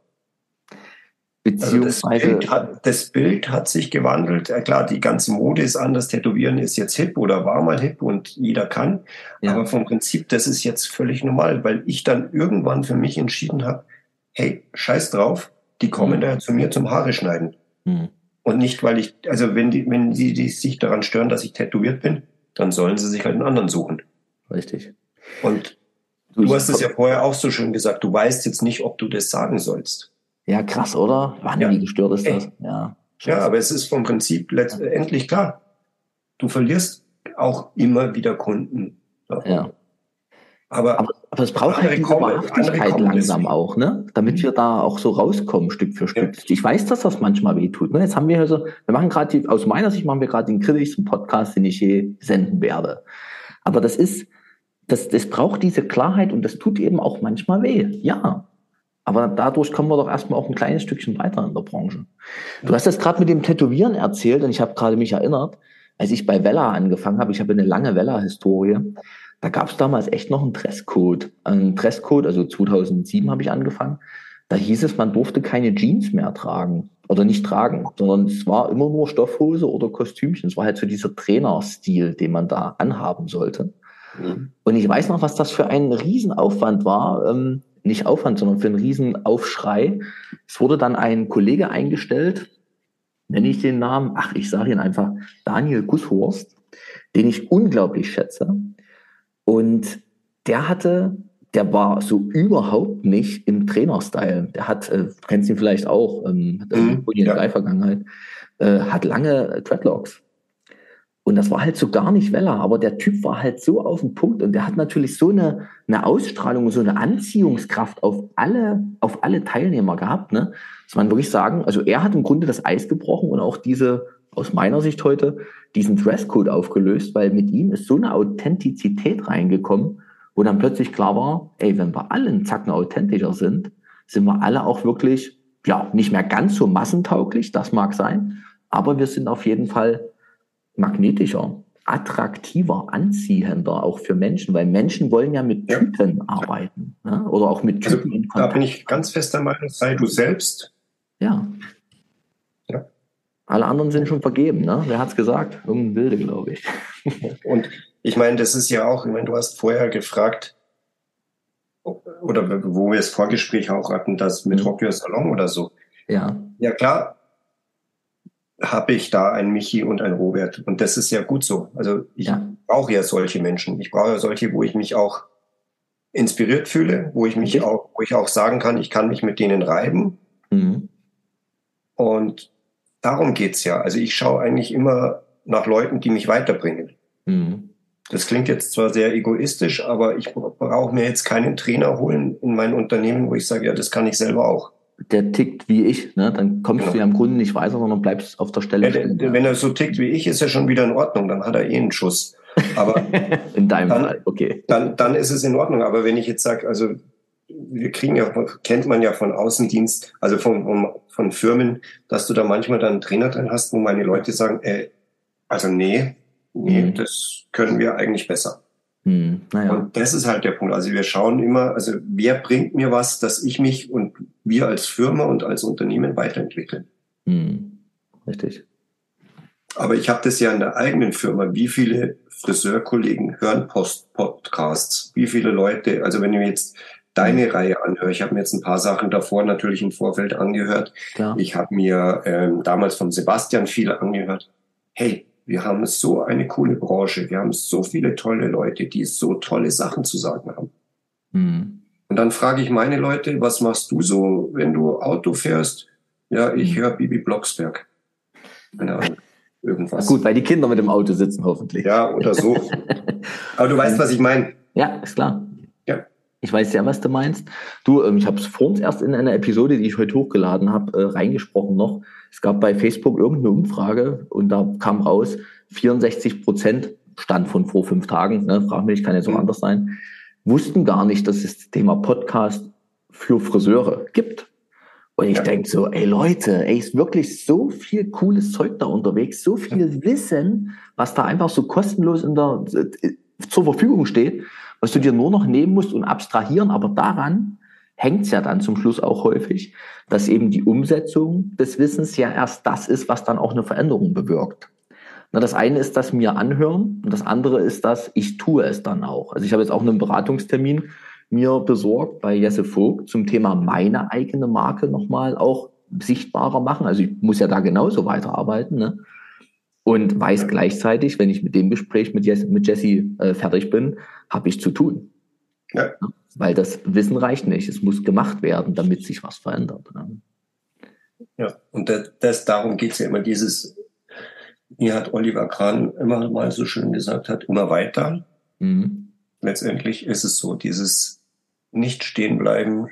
Beziehungsweise. Also das, Bild hat, das Bild hat sich gewandelt. Ja, klar, die ganze Mode ist anders. Tätowieren ist jetzt hip oder war mal hip und jeder kann. Ja. Aber vom Prinzip, das ist jetzt völlig normal, weil ich dann irgendwann für mich entschieden habe, hey, scheiß drauf, die kommen mhm. da zu mir zum Haare schneiden. Mhm. Und nicht, weil ich, also wenn die, wenn die, die sich daran stören, dass ich tätowiert bin, dann sollen sie sich halt einen anderen suchen. Richtig. Und du, du hast es ja vorher auch so schön gesagt, du weißt jetzt nicht, ob du das sagen sollst. Ja, krass, oder? Wann, ja. wie gestört ist das? Ja, ja, aber es ist vom Prinzip letztendlich klar. Du verlierst auch immer wieder Kunden. Ja. Aber, aber, aber, es braucht halt diese kommen, Wahrhaftigkeit langsam auch, ne? Damit wir da auch so rauskommen, Stück für Stück. Ja. Ich weiß, dass das manchmal weh tut. Ne? Jetzt haben wir also, wir machen gerade, aus meiner Sicht machen wir gerade den kritischsten Podcast, den ich je senden werde. Aber das ist, das, das braucht diese Klarheit und das tut eben auch manchmal weh. Ja. Aber dadurch kommen wir doch erstmal auch ein kleines Stückchen weiter in der Branche. Du hast das gerade mit dem Tätowieren erzählt und ich habe gerade mich erinnert, als ich bei Vella angefangen habe, ich habe eine lange Vella-Historie, da gab es damals echt noch einen Dresscode. Ein Dresscode, also 2007 habe ich angefangen, da hieß es, man durfte keine Jeans mehr tragen oder nicht tragen, sondern es war immer nur Stoffhose oder Kostümchen. Es war halt so dieser Trainerstil, den man da anhaben sollte. Mhm. Und ich weiß noch, was das für ein Riesenaufwand war, ähm, nicht Aufwand, sondern für einen riesen Aufschrei. Es wurde dann ein Kollege eingestellt, nenne ich den Namen, ach, ich sage ihn einfach, Daniel Gusshorst, den ich unglaublich schätze. Und der hatte, der war so überhaupt nicht im Trainerstyle. Der hat, äh, du kennst ihn vielleicht auch, ähm, hat mhm, ja. Vergangenheit, äh, hat lange Dreadlocks. Und das war halt so gar nicht Weller, aber der Typ war halt so auf den Punkt und der hat natürlich so eine, eine Ausstrahlung, so eine Anziehungskraft auf alle, auf alle Teilnehmer gehabt, ne? Dass man wirklich sagen, also er hat im Grunde das Eis gebrochen und auch diese, aus meiner Sicht heute, diesen Dresscode aufgelöst, weil mit ihm ist so eine Authentizität reingekommen, wo dann plötzlich klar war, ey, wenn wir alle einen Zacken authentischer sind, sind wir alle auch wirklich, ja, nicht mehr ganz so massentauglich, das mag sein, aber wir sind auf jeden Fall magnetischer, attraktiver, anziehender auch für Menschen, weil Menschen wollen ja mit Typen ja. arbeiten ne? oder auch mit also, Typen also, in Kontakt. Da bin ich ganz fest der Meinung, sei du selbst. Ja. ja. Alle anderen sind schon vergeben, ne? Wer hat's gesagt? Irgendein Wilde, glaube ich. Und ich meine, das ist ja auch, ich meine, du hast vorher gefragt, oder wo wir das Vorgespräch auch hatten, das mit mhm. Rock Your Salon oder so. Ja. Ja, klar, habe ich da ein Michi und ein Robert. Und das ist ja gut so. Also ich ja. brauche ja solche Menschen. Ich brauche ja solche, wo ich mich auch inspiriert fühle, wo ich mich okay. auch, wo ich auch sagen kann, ich kann mich mit denen reiben. Mhm. Und darum geht's ja. Also ich schaue eigentlich immer nach Leuten, die mich weiterbringen. Mhm. Das klingt jetzt zwar sehr egoistisch, aber ich brauche mir jetzt keinen Trainer holen in mein Unternehmen, wo ich sage, ja, das kann ich selber auch. Der tickt wie ich, ne? dann kommst genau. du ja im Grunde nicht weiter, sondern bleibst auf der Stelle. Ja, der, wenn er so tickt wie ich, ist er schon wieder in Ordnung, dann hat er eh einen Schuss. Aber in deinem dann, Fall, okay. Dann, dann ist es in Ordnung. Aber wenn ich jetzt sage, also wir kriegen ja, kennt man ja von Außendienst, also von, von Firmen, dass du da manchmal dann einen Trainer drin hast, wo meine Leute sagen, äh, also nee, nee, mhm. das können wir eigentlich besser. Mhm. Naja. Und das ist halt der Punkt. Also wir schauen immer, also wer bringt mir was, dass ich mich und wir als Firma und als Unternehmen weiterentwickeln. Mhm. Richtig. Aber ich habe das ja in der eigenen Firma. Wie viele Friseurkollegen hören Post Podcasts? Wie viele Leute? Also wenn ich mir jetzt deine mhm. Reihe anhöre, ich habe mir jetzt ein paar Sachen davor natürlich im Vorfeld angehört. Klar. Ich habe mir ähm, damals von Sebastian viel angehört. Hey, wir haben so eine coole Branche. Wir haben so viele tolle Leute, die so tolle Sachen zu sagen haben. Mhm. Und dann frage ich meine Leute, was machst du so, wenn du Auto fährst? Ja, ich mhm. höre Bibi Blocksberg. Keine Ahnung. Irgendwas. Gut, weil die Kinder mit dem Auto sitzen, hoffentlich. Ja, oder so. Aber du weißt, was ich meine. Ja, ist klar. Ja. Ich weiß ja, was du meinst. Du, ähm, ich habe es vor uns erst in einer Episode, die ich heute hochgeladen habe, äh, reingesprochen noch. Es gab bei Facebook irgendeine Umfrage und da kam raus, 64 Prozent, Stand von vor fünf Tagen, ne, frag mich, kann jetzt auch mhm. anders sein, wussten gar nicht, dass es das Thema Podcast für Friseure gibt. Und ich ja. denke so, ey Leute, ey, ist wirklich so viel cooles Zeug da unterwegs, so viel ja. Wissen, was da einfach so kostenlos in der, äh, zur Verfügung steht, was du dir nur noch nehmen musst und abstrahieren. Aber daran hängt es ja dann zum Schluss auch häufig, dass eben die Umsetzung des Wissens ja erst das ist, was dann auch eine Veränderung bewirkt. Na, das eine ist das mir anhören und das andere ist das, ich tue es dann auch. Also ich habe jetzt auch einen Beratungstermin mir besorgt bei Jesse Vogt zum Thema meine eigene Marke nochmal auch sichtbarer machen. Also ich muss ja da genauso weiterarbeiten. Ne? Und weiß gleichzeitig, wenn ich mit dem Gespräch mit Jesse, mit Jesse äh, fertig bin, habe ich zu tun. Ja. Weil das Wissen reicht nicht. Es muss gemacht werden, damit sich was verändert. Ne? Ja, und das, das darum geht es ja immer, dieses, wie hat Oliver Kahn immer mal so schön gesagt hat, immer weiter. Mhm. Letztendlich ist es so, dieses nicht stehen bleiben,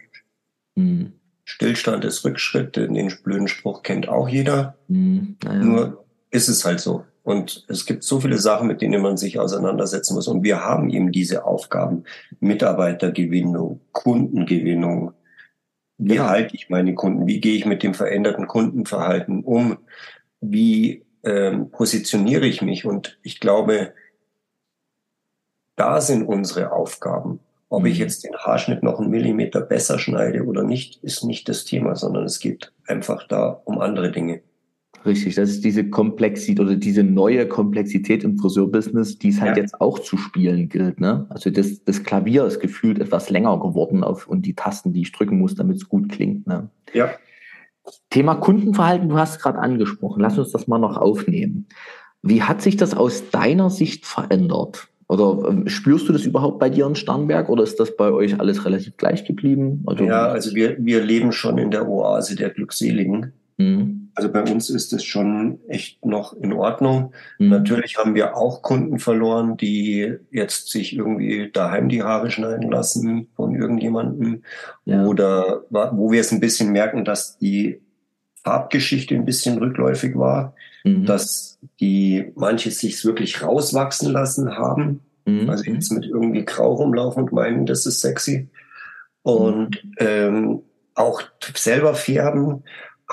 mhm. Stillstand ist Rückschritt, den blöden Spruch kennt auch jeder. Mhm. Naja. Nur ist es halt so. Und es gibt so viele Sachen, mit denen man sich auseinandersetzen muss. Und wir haben eben diese Aufgaben. Mitarbeitergewinnung, Kundengewinnung. Wie ja. halte ich meine Kunden? Wie gehe ich mit dem veränderten Kundenverhalten um? Wie ähm, positioniere ich mich? Und ich glaube, da sind unsere Aufgaben. Ob ich mhm. jetzt den Haarschnitt noch einen Millimeter besser schneide oder nicht, ist nicht das Thema, sondern es geht einfach da um andere Dinge. Richtig, das ist diese Komplexität oder diese neue Komplexität im Friseurbusiness, die es halt ja. jetzt auch zu spielen gilt. Ne? Also das, das Klavier ist gefühlt etwas länger geworden auf, und die Tasten, die ich drücken muss, damit es gut klingt. Ne? Ja. Thema Kundenverhalten, du hast gerade angesprochen. Lass uns das mal noch aufnehmen. Wie hat sich das aus deiner Sicht verändert? Oder ähm, spürst du das überhaupt bei dir in Starnberg oder ist das bei euch alles relativ gleich geblieben? Also, ja, also wir, wir leben schon in der Oase der Glückseligen. Mhm. Also bei uns ist es schon echt noch in Ordnung. Mhm. Natürlich haben wir auch Kunden verloren, die jetzt sich irgendwie daheim die Haare schneiden lassen von irgendjemandem. Ja. Oder wo wir es ein bisschen merken, dass die Farbgeschichte ein bisschen rückläufig war, mhm. dass die manche sich wirklich rauswachsen lassen haben. Mhm. Also jetzt mit irgendwie Grau rumlaufen und meinen, das ist sexy. Und mhm. ähm, auch selber färben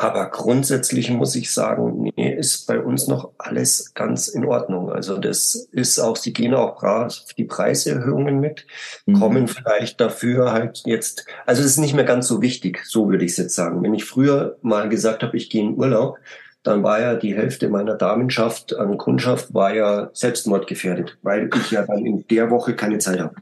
aber grundsätzlich muss ich sagen, nee, ist bei uns noch alles ganz in Ordnung. Also das ist auch, sie gehen auch die Preiserhöhungen mit, mhm. kommen vielleicht dafür halt jetzt, also es ist nicht mehr ganz so wichtig, so würde ich es jetzt sagen. Wenn ich früher mal gesagt habe, ich gehe in Urlaub, dann war ja die Hälfte meiner Damenschaft an Kundschaft war ja selbstmordgefährdet, weil ich ja dann in der Woche keine Zeit habe.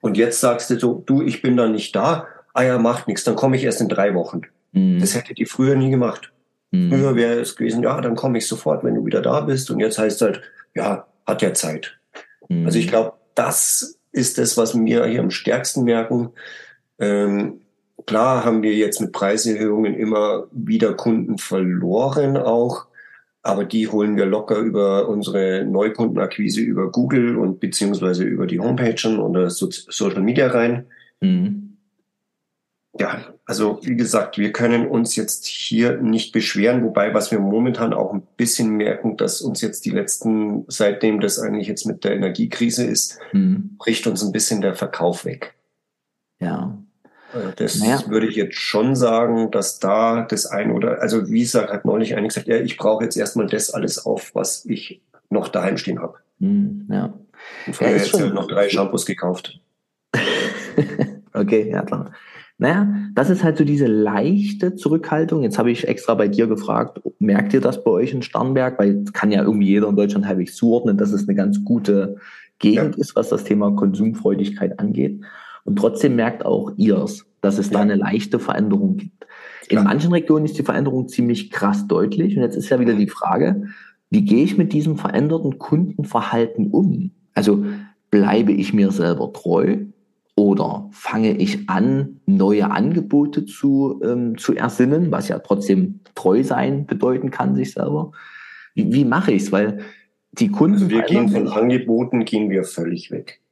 Und jetzt sagst du so, du, ich bin dann nicht da, ah ja, macht nichts, dann komme ich erst in drei Wochen. Mhm. Das hätte die früher nie gemacht. Mhm. Früher wäre es gewesen, ja, dann komme ich sofort, wenn du wieder da bist. Und jetzt heißt es halt, ja, hat ja Zeit. Mhm. Also ich glaube, das ist das, was wir hier am stärksten merken. Ähm, klar haben wir jetzt mit Preiserhöhungen immer wieder Kunden verloren auch. aber die holen wir locker über unsere Neukundenakquise über Google und beziehungsweise über die Homepage oder so Social Media rein. Mhm. Ja, also wie gesagt, wir können uns jetzt hier nicht beschweren, wobei was wir momentan auch ein bisschen merken, dass uns jetzt die letzten, seitdem das eigentlich jetzt mit der Energiekrise ist, mhm. bricht uns ein bisschen der Verkauf weg. Ja. Also das naja. würde ich jetzt schon sagen, dass da das ein oder, also wie gesagt, hat neulich einer gesagt, ja, ich brauche jetzt erstmal das alles auf, was ich noch daheim stehen habe. Hm, ja. Und vorher ja, jetzt schon... noch drei Shampoos gekauft. okay, ja klar. Naja, das ist halt so diese leichte Zurückhaltung. Jetzt habe ich extra bei dir gefragt, merkt ihr das bei euch in Starnberg? Weil kann ja irgendwie jeder in Deutschland halbwegs zuordnen, dass es eine ganz gute Gegend ja. ist, was das Thema Konsumfreudigkeit angeht. Und trotzdem merkt auch ihr es, dass es ja. da eine leichte Veränderung gibt. In ja. manchen Regionen ist die Veränderung ziemlich krass deutlich. Und jetzt ist ja wieder die Frage, wie gehe ich mit diesem veränderten Kundenverhalten um? Also bleibe ich mir selber treu oder fange ich an, neue Angebote zu, ähm, zu ersinnen, was ja trotzdem treu sein bedeuten kann, sich selber? Wie, wie mache ich es? Weil die Kunden. Also wir gehen von Angeboten, gehen wir völlig weg.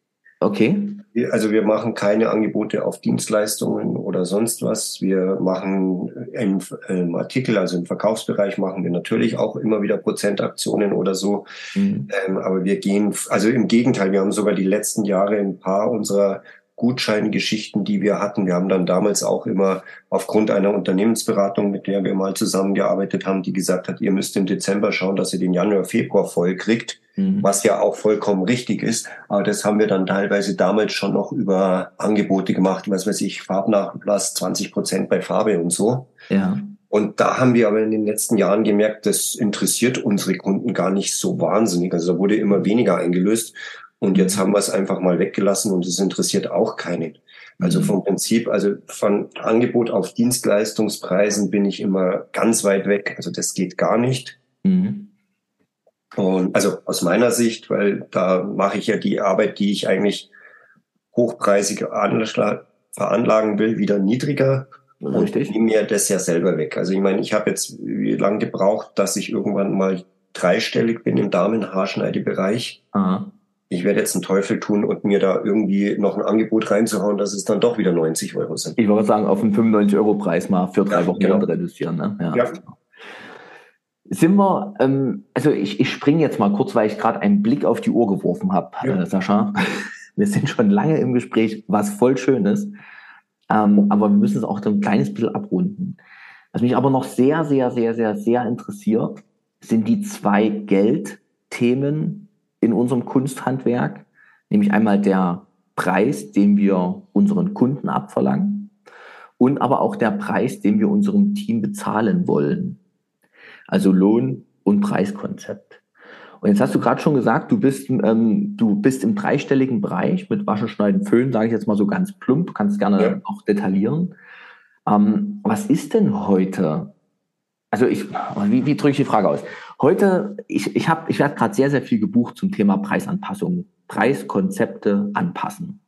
Okay. Also wir machen keine Angebote auf Dienstleistungen oder sonst was. Wir machen im, im, Artikel, also im Verkaufsbereich machen wir natürlich auch immer wieder Prozentaktionen oder so. Mhm. Ähm, aber wir gehen, also im Gegenteil, wir haben sogar die letzten Jahre ein paar unserer Gutscheingeschichten, die wir hatten. Wir haben dann damals auch immer aufgrund einer Unternehmensberatung, mit der wir mal zusammengearbeitet haben, die gesagt hat, ihr müsst im Dezember schauen, dass ihr den Januar, Februar voll kriegt, mhm. was ja auch vollkommen richtig ist. Aber das haben wir dann teilweise damals schon noch über Angebote gemacht, was weiß ich, Farbnachlass 20 Prozent bei Farbe und so. Ja. Und da haben wir aber in den letzten Jahren gemerkt, das interessiert unsere Kunden gar nicht so wahnsinnig. Also da wurde immer weniger eingelöst. Und jetzt haben wir es einfach mal weggelassen und es interessiert auch keinen. Also mhm. vom Prinzip, also von Angebot auf Dienstleistungspreisen bin ich immer ganz weit weg. Also das geht gar nicht. Mhm. Und also aus meiner Sicht, weil da mache ich ja die Arbeit, die ich eigentlich hochpreisig veranlagen will, wieder niedriger. Richtig. Und nehme mir das ja selber weg. Also ich meine, ich habe jetzt wie lange gebraucht, dass ich irgendwann mal dreistellig bin im Damenhaarschneidebereich. Aha ich werde jetzt einen Teufel tun und mir da irgendwie noch ein Angebot reinzuhauen, dass es dann doch wieder 90 Euro sind. Ich wollte sagen, auf einen 95-Euro-Preis mal für drei ja, Wochen genau. reduzieren. Ne? Ja. ja. Sind wir, ähm, also ich, ich springe jetzt mal kurz, weil ich gerade einen Blick auf die Uhr geworfen habe, ja. äh, Sascha. Wir sind schon lange im Gespräch, was voll schön ist. Ähm, aber wir müssen es auch so ein kleines bisschen abrunden. Was mich aber noch sehr, sehr, sehr, sehr, sehr interessiert, sind die zwei Geldthemen, in unserem Kunsthandwerk, nämlich einmal der Preis, den wir unseren Kunden abverlangen und aber auch der Preis, den wir unserem Team bezahlen wollen. Also Lohn- und Preiskonzept. Und jetzt hast du gerade schon gesagt, du bist, ähm, du bist im dreistelligen Bereich mit Waschen, Schneiden, Föhn, sage ich jetzt mal so ganz plump, kannst gerne ja. auch detaillieren. Ähm, was ist denn heute? Also ich, wie, wie drücke ich die Frage aus? Heute, ich, ich, hab, ich werde gerade sehr, sehr viel gebucht zum Thema Preisanpassung, Preiskonzepte anpassen,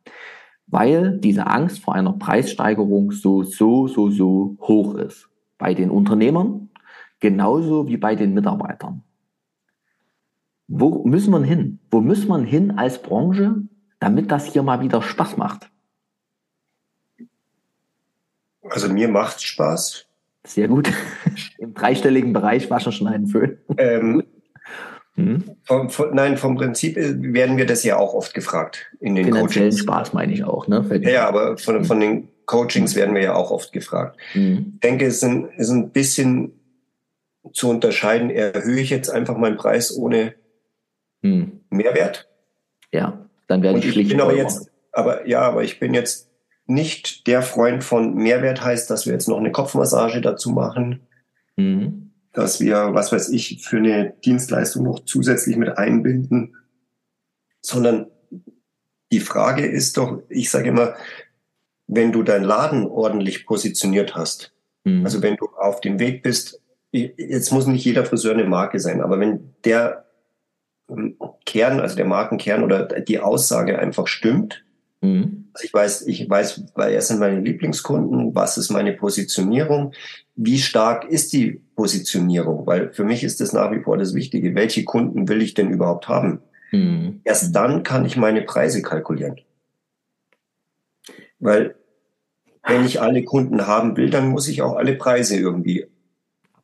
weil diese Angst vor einer Preissteigerung so, so, so, so hoch ist. Bei den Unternehmern genauso wie bei den Mitarbeitern. Wo müssen wir hin? Wo muss man hin als Branche, damit das hier mal wieder Spaß macht? Also mir macht Spaß. Sehr gut. Im dreistelligen Bereich Waschen, Schneiden, Föhn. Ähm, hm? vom, vom, nein, vom Prinzip werden wir das ja auch oft gefragt in den Finanziellen Coachings. Spaß meine ich auch. Ne? Ja, ja, aber von, von den Coachings werden wir ja auch oft gefragt. Hm. Ich denke, es ist ein, ist ein bisschen zu unterscheiden, erhöhe ich jetzt einfach meinen Preis ohne hm. Mehrwert. Ja, dann werde ich schlicht. Ich bin aber jetzt, aber ja, aber ich bin jetzt nicht der Freund von Mehrwert heißt, dass wir jetzt noch eine Kopfmassage dazu machen, mhm. dass wir, was weiß ich, für eine Dienstleistung noch zusätzlich mit einbinden, sondern die Frage ist doch, ich sage immer, wenn du deinen Laden ordentlich positioniert hast, mhm. also wenn du auf dem Weg bist, jetzt muss nicht jeder Friseur eine Marke sein, aber wenn der Kern, also der Markenkern oder die Aussage einfach stimmt, Mhm. Also ich weiß, ich weiß, wer sind meine Lieblingskunden, was ist meine Positionierung, wie stark ist die Positionierung, weil für mich ist das nach wie vor das Wichtige, welche Kunden will ich denn überhaupt haben? Mhm. Erst dann kann ich meine Preise kalkulieren. Weil wenn ich alle Kunden haben will, dann muss ich auch alle Preise irgendwie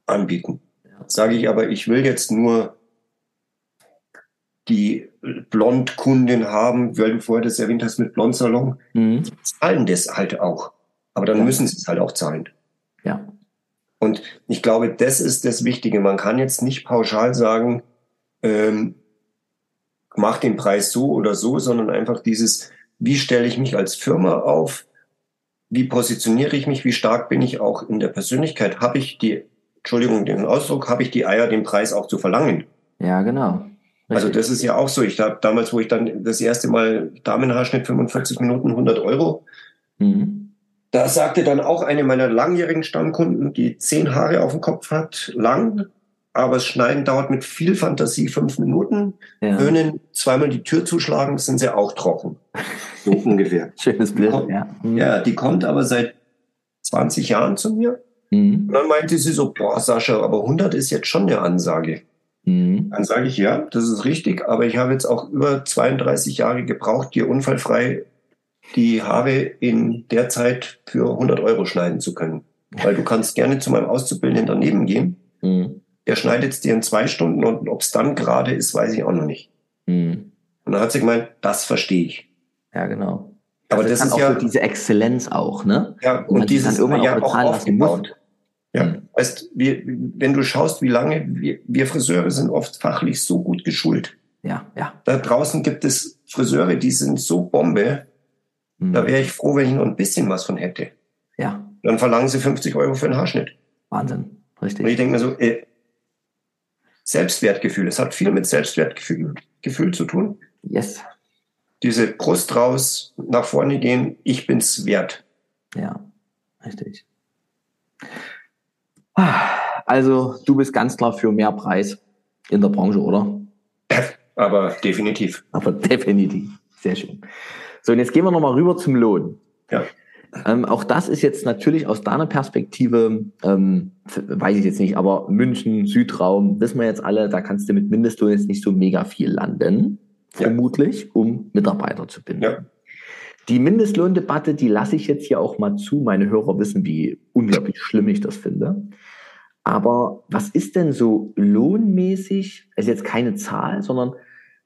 anbieten. Sage ich aber, ich will jetzt nur die Blondkundin haben, weil du vorher das erwähnt hast mit Blondsalon, mhm. die zahlen das halt auch. Aber dann ja. müssen sie es halt auch zahlen. Ja. Und ich glaube, das ist das Wichtige. Man kann jetzt nicht pauschal sagen, ähm, mach den Preis so oder so, sondern einfach dieses, wie stelle ich mich als Firma auf? Wie positioniere ich mich? Wie stark bin ich auch in der Persönlichkeit? Habe ich die, Entschuldigung, den Ausdruck, habe ich die Eier, den Preis auch zu verlangen? Ja, genau. Also das ist ja auch so. Ich habe damals, wo ich dann das erste Mal Damenhaarschnitt 45 Minuten 100 Euro, mhm. da sagte dann auch eine meiner langjährigen Stammkunden, die zehn Haare auf dem Kopf hat, lang, aber das Schneiden dauert mit viel Fantasie fünf Minuten. Ja. Können zweimal die Tür zuschlagen, sind sie auch trocken. So ungefähr. Schönes Bild, kommt, ja. Mhm. Ja, die kommt aber seit 20 Jahren zu mir. Mhm. Und dann meinte sie so, boah, Sascha, aber 100 ist jetzt schon eine Ansage. Mhm. Dann sage ich, ja, das ist richtig, aber ich habe jetzt auch über 32 Jahre gebraucht, dir unfallfrei die Haare in der Zeit für 100 Euro schneiden zu können. Weil du kannst gerne zu meinem Auszubildenden daneben gehen. Mhm. Der schneidet es dir in zwei Stunden und ob es dann gerade ist, weiß ich auch noch nicht. Mhm. Und dann hat sie gemeint, das verstehe ich. Ja, genau. Aber also das, ist ja diese Exzellenz auch, ne? Ja, und, und dieses dann irgendwann ja auch bezahlen lassen muss. Ja, mhm. weißt, wir, wenn du schaust, wie lange wir, wir Friseure sind oft fachlich so gut geschult. Ja, ja. Da draußen gibt es Friseure, die sind so Bombe. Mhm. Da wäre ich froh, wenn ich noch ein bisschen was von hätte. Ja. Dann verlangen sie 50 Euro für einen Haarschnitt. Wahnsinn, richtig. Und ich denke mir so, äh, Selbstwertgefühl. Es hat viel mit Selbstwertgefühl Gefühl zu tun. Yes. Diese Brust raus, nach vorne gehen, ich bin's wert. Ja, richtig. Also du bist ganz klar für mehr Preis in der Branche, oder? Aber definitiv. Aber definitiv. Sehr schön. So, und jetzt gehen wir nochmal rüber zum Lohn. Ja. Ähm, auch das ist jetzt natürlich aus deiner Perspektive, ähm, weiß ich jetzt nicht, aber München, Südraum, wissen wir jetzt alle, da kannst du mit Mindestlohn jetzt nicht so mega viel landen, ja. vermutlich, um Mitarbeiter zu binden. Ja. Die Mindestlohndebatte, die lasse ich jetzt hier auch mal zu. Meine Hörer wissen, wie unglaublich schlimm ich das finde. Aber was ist denn so lohnmäßig, also jetzt keine Zahl, sondern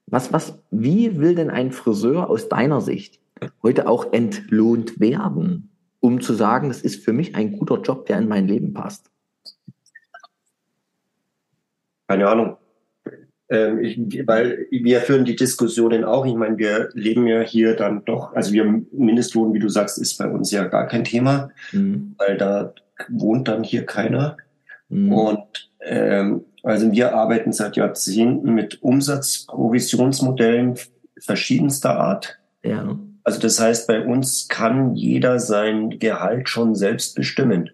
was, was, wie will denn ein Friseur aus deiner Sicht heute auch entlohnt werden, um zu sagen, das ist für mich ein guter Job, der in mein Leben passt? Keine Ahnung. Ähm, ich, weil wir führen die Diskussionen auch. Ich meine, wir leben ja hier dann doch, also wir Mindestlohn, wie du sagst, ist bei uns ja gar kein Thema, mhm. weil da wohnt dann hier keiner. Mhm. Und ähm, also wir arbeiten seit Jahrzehnten mit Umsatzprovisionsmodellen verschiedenster Art. Ja. Also das heißt, bei uns kann jeder sein Gehalt schon selbst bestimmen,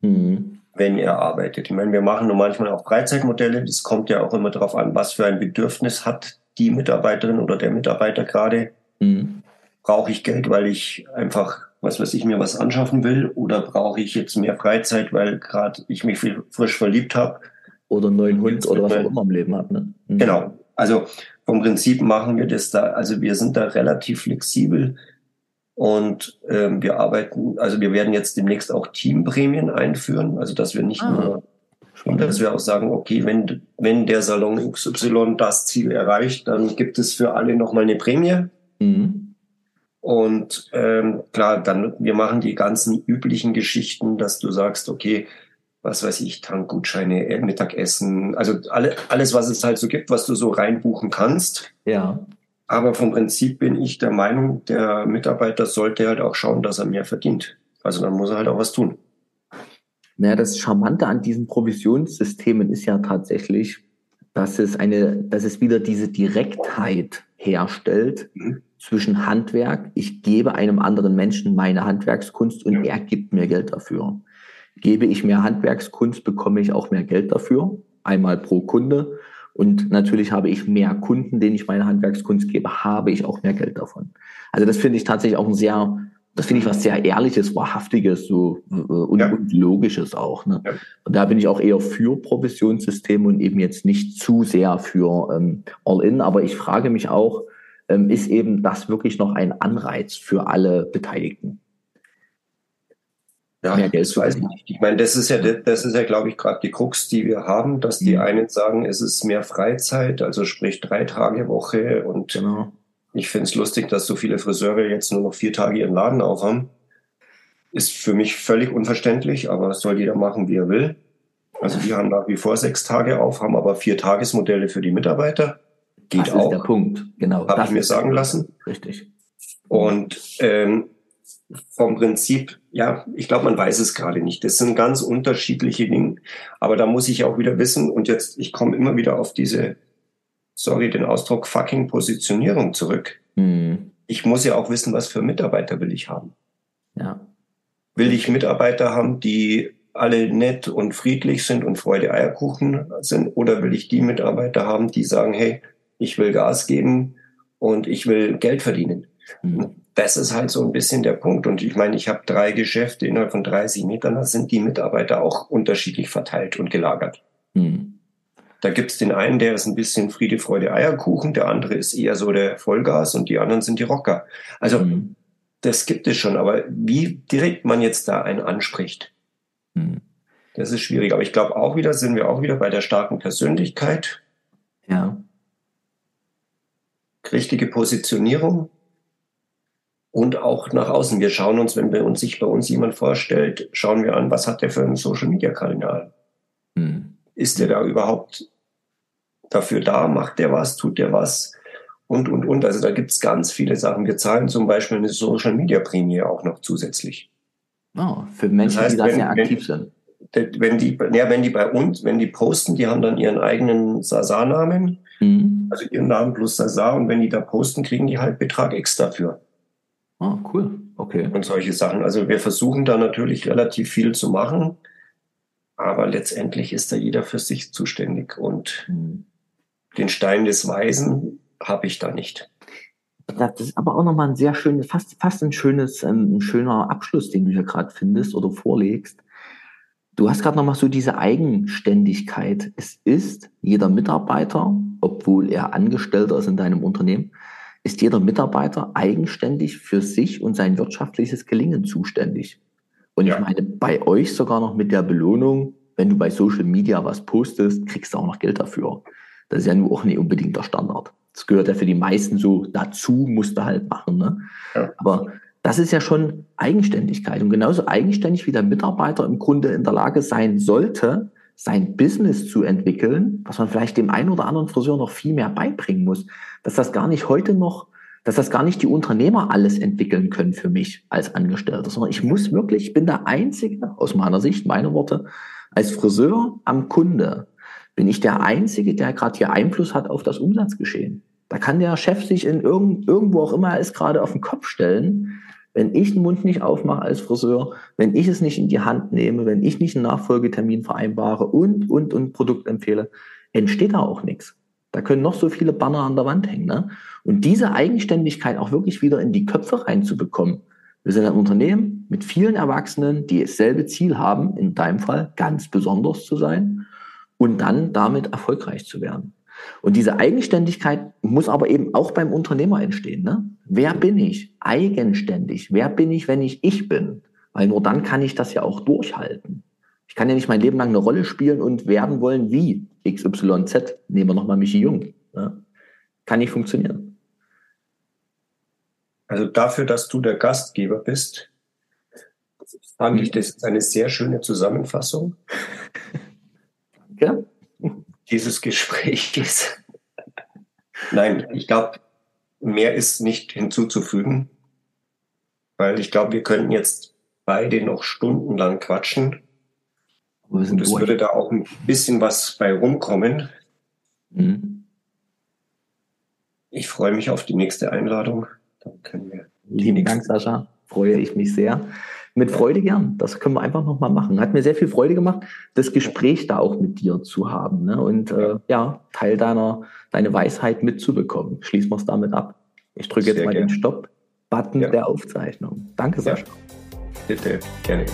mhm. Wenn er arbeitet. Ich meine, wir machen nur manchmal auch Freizeitmodelle. Das kommt ja auch immer darauf an, was für ein Bedürfnis hat die Mitarbeiterin oder der Mitarbeiter gerade. Mhm. Brauche ich Geld, weil ich einfach was weiß ich, mir was anschaffen will oder brauche ich jetzt mehr Freizeit, weil gerade ich mich frisch verliebt habe. Oder einen neuen Hund oder was auch immer im Leben hat. Ne? Mhm. Genau. Also vom Prinzip machen wir das da, also wir sind da relativ flexibel und ähm, wir arbeiten, also wir werden jetzt demnächst auch Teamprämien einführen, also dass wir nicht ah. nur und dass wir auch sagen, okay, wenn, wenn der Salon XY das Ziel erreicht, dann gibt es für alle nochmal eine Prämie. Mhm. Und ähm, klar, dann wir machen die ganzen üblichen Geschichten, dass du sagst, okay, was weiß ich, Tankgutscheine, äh, Mittagessen, also alle, alles, was es halt so gibt, was du so reinbuchen kannst. Ja. Aber vom Prinzip bin ich der Meinung, der Mitarbeiter sollte halt auch schauen, dass er mehr verdient. Also dann muss er halt auch was tun. Naja, das Charmante an diesen Provisionssystemen ist ja tatsächlich, dass es eine, dass es wieder diese Direktheit herstellt. Mhm zwischen Handwerk, ich gebe einem anderen Menschen meine Handwerkskunst und er gibt mir Geld dafür. Gebe ich mehr Handwerkskunst, bekomme ich auch mehr Geld dafür, einmal pro Kunde. Und natürlich habe ich mehr Kunden, denen ich meine Handwerkskunst gebe, habe ich auch mehr Geld davon. Also das finde ich tatsächlich auch ein sehr, das finde ich was sehr Ehrliches, Wahrhaftiges so, äh, und, ja. und Logisches auch. Ne? Ja. Und da bin ich auch eher für Provisionssysteme und eben jetzt nicht zu sehr für ähm, All-In. Aber ich frage mich auch, ähm, ist eben das wirklich noch ein Anreiz für alle Beteiligten? Ja, mehr Geld das weiß ich meine, das ist ja, das ist ja, glaube ich, gerade die Krux, die wir haben, dass die mhm. einen sagen, es ist mehr Freizeit, also sprich drei Tage Woche und genau. ich finde es lustig, dass so viele Friseure jetzt nur noch vier Tage ihren Laden aufhaben. Ist für mich völlig unverständlich, aber soll jeder machen, wie er will. Also die haben nach wie vor sechs Tage auf, haben aber vier Tagesmodelle für die Mitarbeiter. Geht das auch. ist der Punkt, genau. Habe ich mir sagen lassen. Richtig. Und ähm, vom Prinzip, ja, ich glaube, man weiß es gerade nicht. Das sind ganz unterschiedliche Dinge. Aber da muss ich auch wieder wissen, und jetzt, ich komme immer wieder auf diese, sorry, den Ausdruck fucking Positionierung zurück. Mhm. Ich muss ja auch wissen, was für Mitarbeiter will ich haben. Ja. Will ich Mitarbeiter haben, die alle nett und friedlich sind und Freude Eierkuchen sind? Oder will ich die Mitarbeiter haben, die sagen, hey, ich will Gas geben und ich will Geld verdienen? Mhm das ist halt so ein bisschen der Punkt. Und ich meine, ich habe drei Geschäfte innerhalb von 30 Metern, da sind die Mitarbeiter auch unterschiedlich verteilt und gelagert. Mhm. Da gibt's den einen, der ist ein bisschen Friede, Freude, Eierkuchen, der andere ist eher so der Vollgas und die anderen sind die Rocker. Also mhm. das gibt es schon, aber wie direkt man jetzt da einen anspricht, mhm. das ist schwierig. Aber ich glaube auch wieder, sind wir auch wieder bei der starken Persönlichkeit. Ja. Richtige Positionierung und auch nach außen. Wir schauen uns, wenn bei uns sich bei uns jemand vorstellt, schauen wir an, was hat der für einen Social Media Kanal? Hm. Ist der da überhaupt dafür da? Macht der was? Tut der was? Und, und, und. Also da gibt es ganz viele Sachen. Wir zahlen zum Beispiel eine Social Media Prämie auch noch zusätzlich. Oh, für Menschen, das heißt, die da sehr aktiv sind. Wenn die, ja, wenn die bei uns, wenn die posten, die haben dann ihren eigenen Sasa-Namen, mhm. also ihren Namen plus Sasa, und wenn die da posten, kriegen die halt Betrag extra dafür. Ah, cool. Okay. Und solche Sachen. Also wir versuchen da natürlich relativ viel zu machen, aber letztendlich ist da jeder für sich zuständig und mhm. den Stein des Weisen habe ich da nicht. Das ist aber auch nochmal ein sehr schönes, fast, fast ein schönes, ähm, ein schöner Abschluss, den du hier gerade findest oder vorlegst. Du hast gerade nochmal so diese Eigenständigkeit. Es ist jeder Mitarbeiter, obwohl er Angestellter ist in deinem Unternehmen, ist jeder Mitarbeiter eigenständig für sich und sein wirtschaftliches Gelingen zuständig. Und ja. ich meine, bei euch sogar noch mit der Belohnung, wenn du bei Social Media was postest, kriegst du auch noch Geld dafür. Das ist ja nur auch nicht unbedingt der Standard. Das gehört ja für die meisten so dazu, musst du halt machen. Ne? Ja. Aber das ist ja schon Eigenständigkeit. Und genauso eigenständig wie der Mitarbeiter im Grunde in der Lage sein sollte, sein Business zu entwickeln, was man vielleicht dem einen oder anderen Friseur noch viel mehr beibringen muss, dass das gar nicht heute noch, dass das gar nicht die Unternehmer alles entwickeln können für mich als Angestellter, sondern ich muss wirklich, ich bin der Einzige, aus meiner Sicht, meine Worte, als Friseur am Kunde, bin ich der Einzige, der gerade hier Einfluss hat auf das Umsatzgeschehen. Da kann der Chef sich in irgend, irgendwo auch immer er ist gerade auf den Kopf stellen wenn ich den Mund nicht aufmache als Friseur, wenn ich es nicht in die Hand nehme, wenn ich nicht einen Nachfolgetermin vereinbare und, und, und Produkt empfehle, entsteht da auch nichts. Da können noch so viele Banner an der Wand hängen. Ne? Und diese Eigenständigkeit auch wirklich wieder in die Köpfe reinzubekommen. Wir sind ein Unternehmen mit vielen Erwachsenen, die dasselbe Ziel haben, in deinem Fall ganz besonders zu sein und dann damit erfolgreich zu werden. Und diese Eigenständigkeit muss aber eben auch beim Unternehmer entstehen. Ne? Wer bin ich? Eigenständig. Wer bin ich, wenn ich ich bin? Weil nur dann kann ich das ja auch durchhalten. Ich kann ja nicht mein Leben lang eine Rolle spielen und werden wollen wie XYZ. Nehmen wir nochmal Michi Jung. Ne? Kann nicht funktionieren. Also dafür, dass du der Gastgeber bist, fand ich das eine sehr schöne Zusammenfassung. Ja dieses Gesprächs. Nein, ich glaube, mehr ist nicht hinzuzufügen, weil ich glaube, wir könnten jetzt beide noch stundenlang quatschen. Und es würde da auch ein bisschen was bei rumkommen. Mhm. Ich freue mich auf die nächste Einladung. Dann können wir Lieben Dank, Sascha. Freue ich mich sehr. Mit Freude gern. Das können wir einfach nochmal machen. Hat mir sehr viel Freude gemacht, das Gespräch da auch mit dir zu haben. Ne? Und äh, ja, Teil deiner deine Weisheit mitzubekommen. Schließen wir es damit ab. Ich drücke jetzt mal gern. den Stopp-Button ja. der Aufzeichnung. Danke, Sascha. Ja. Bitte, gerne.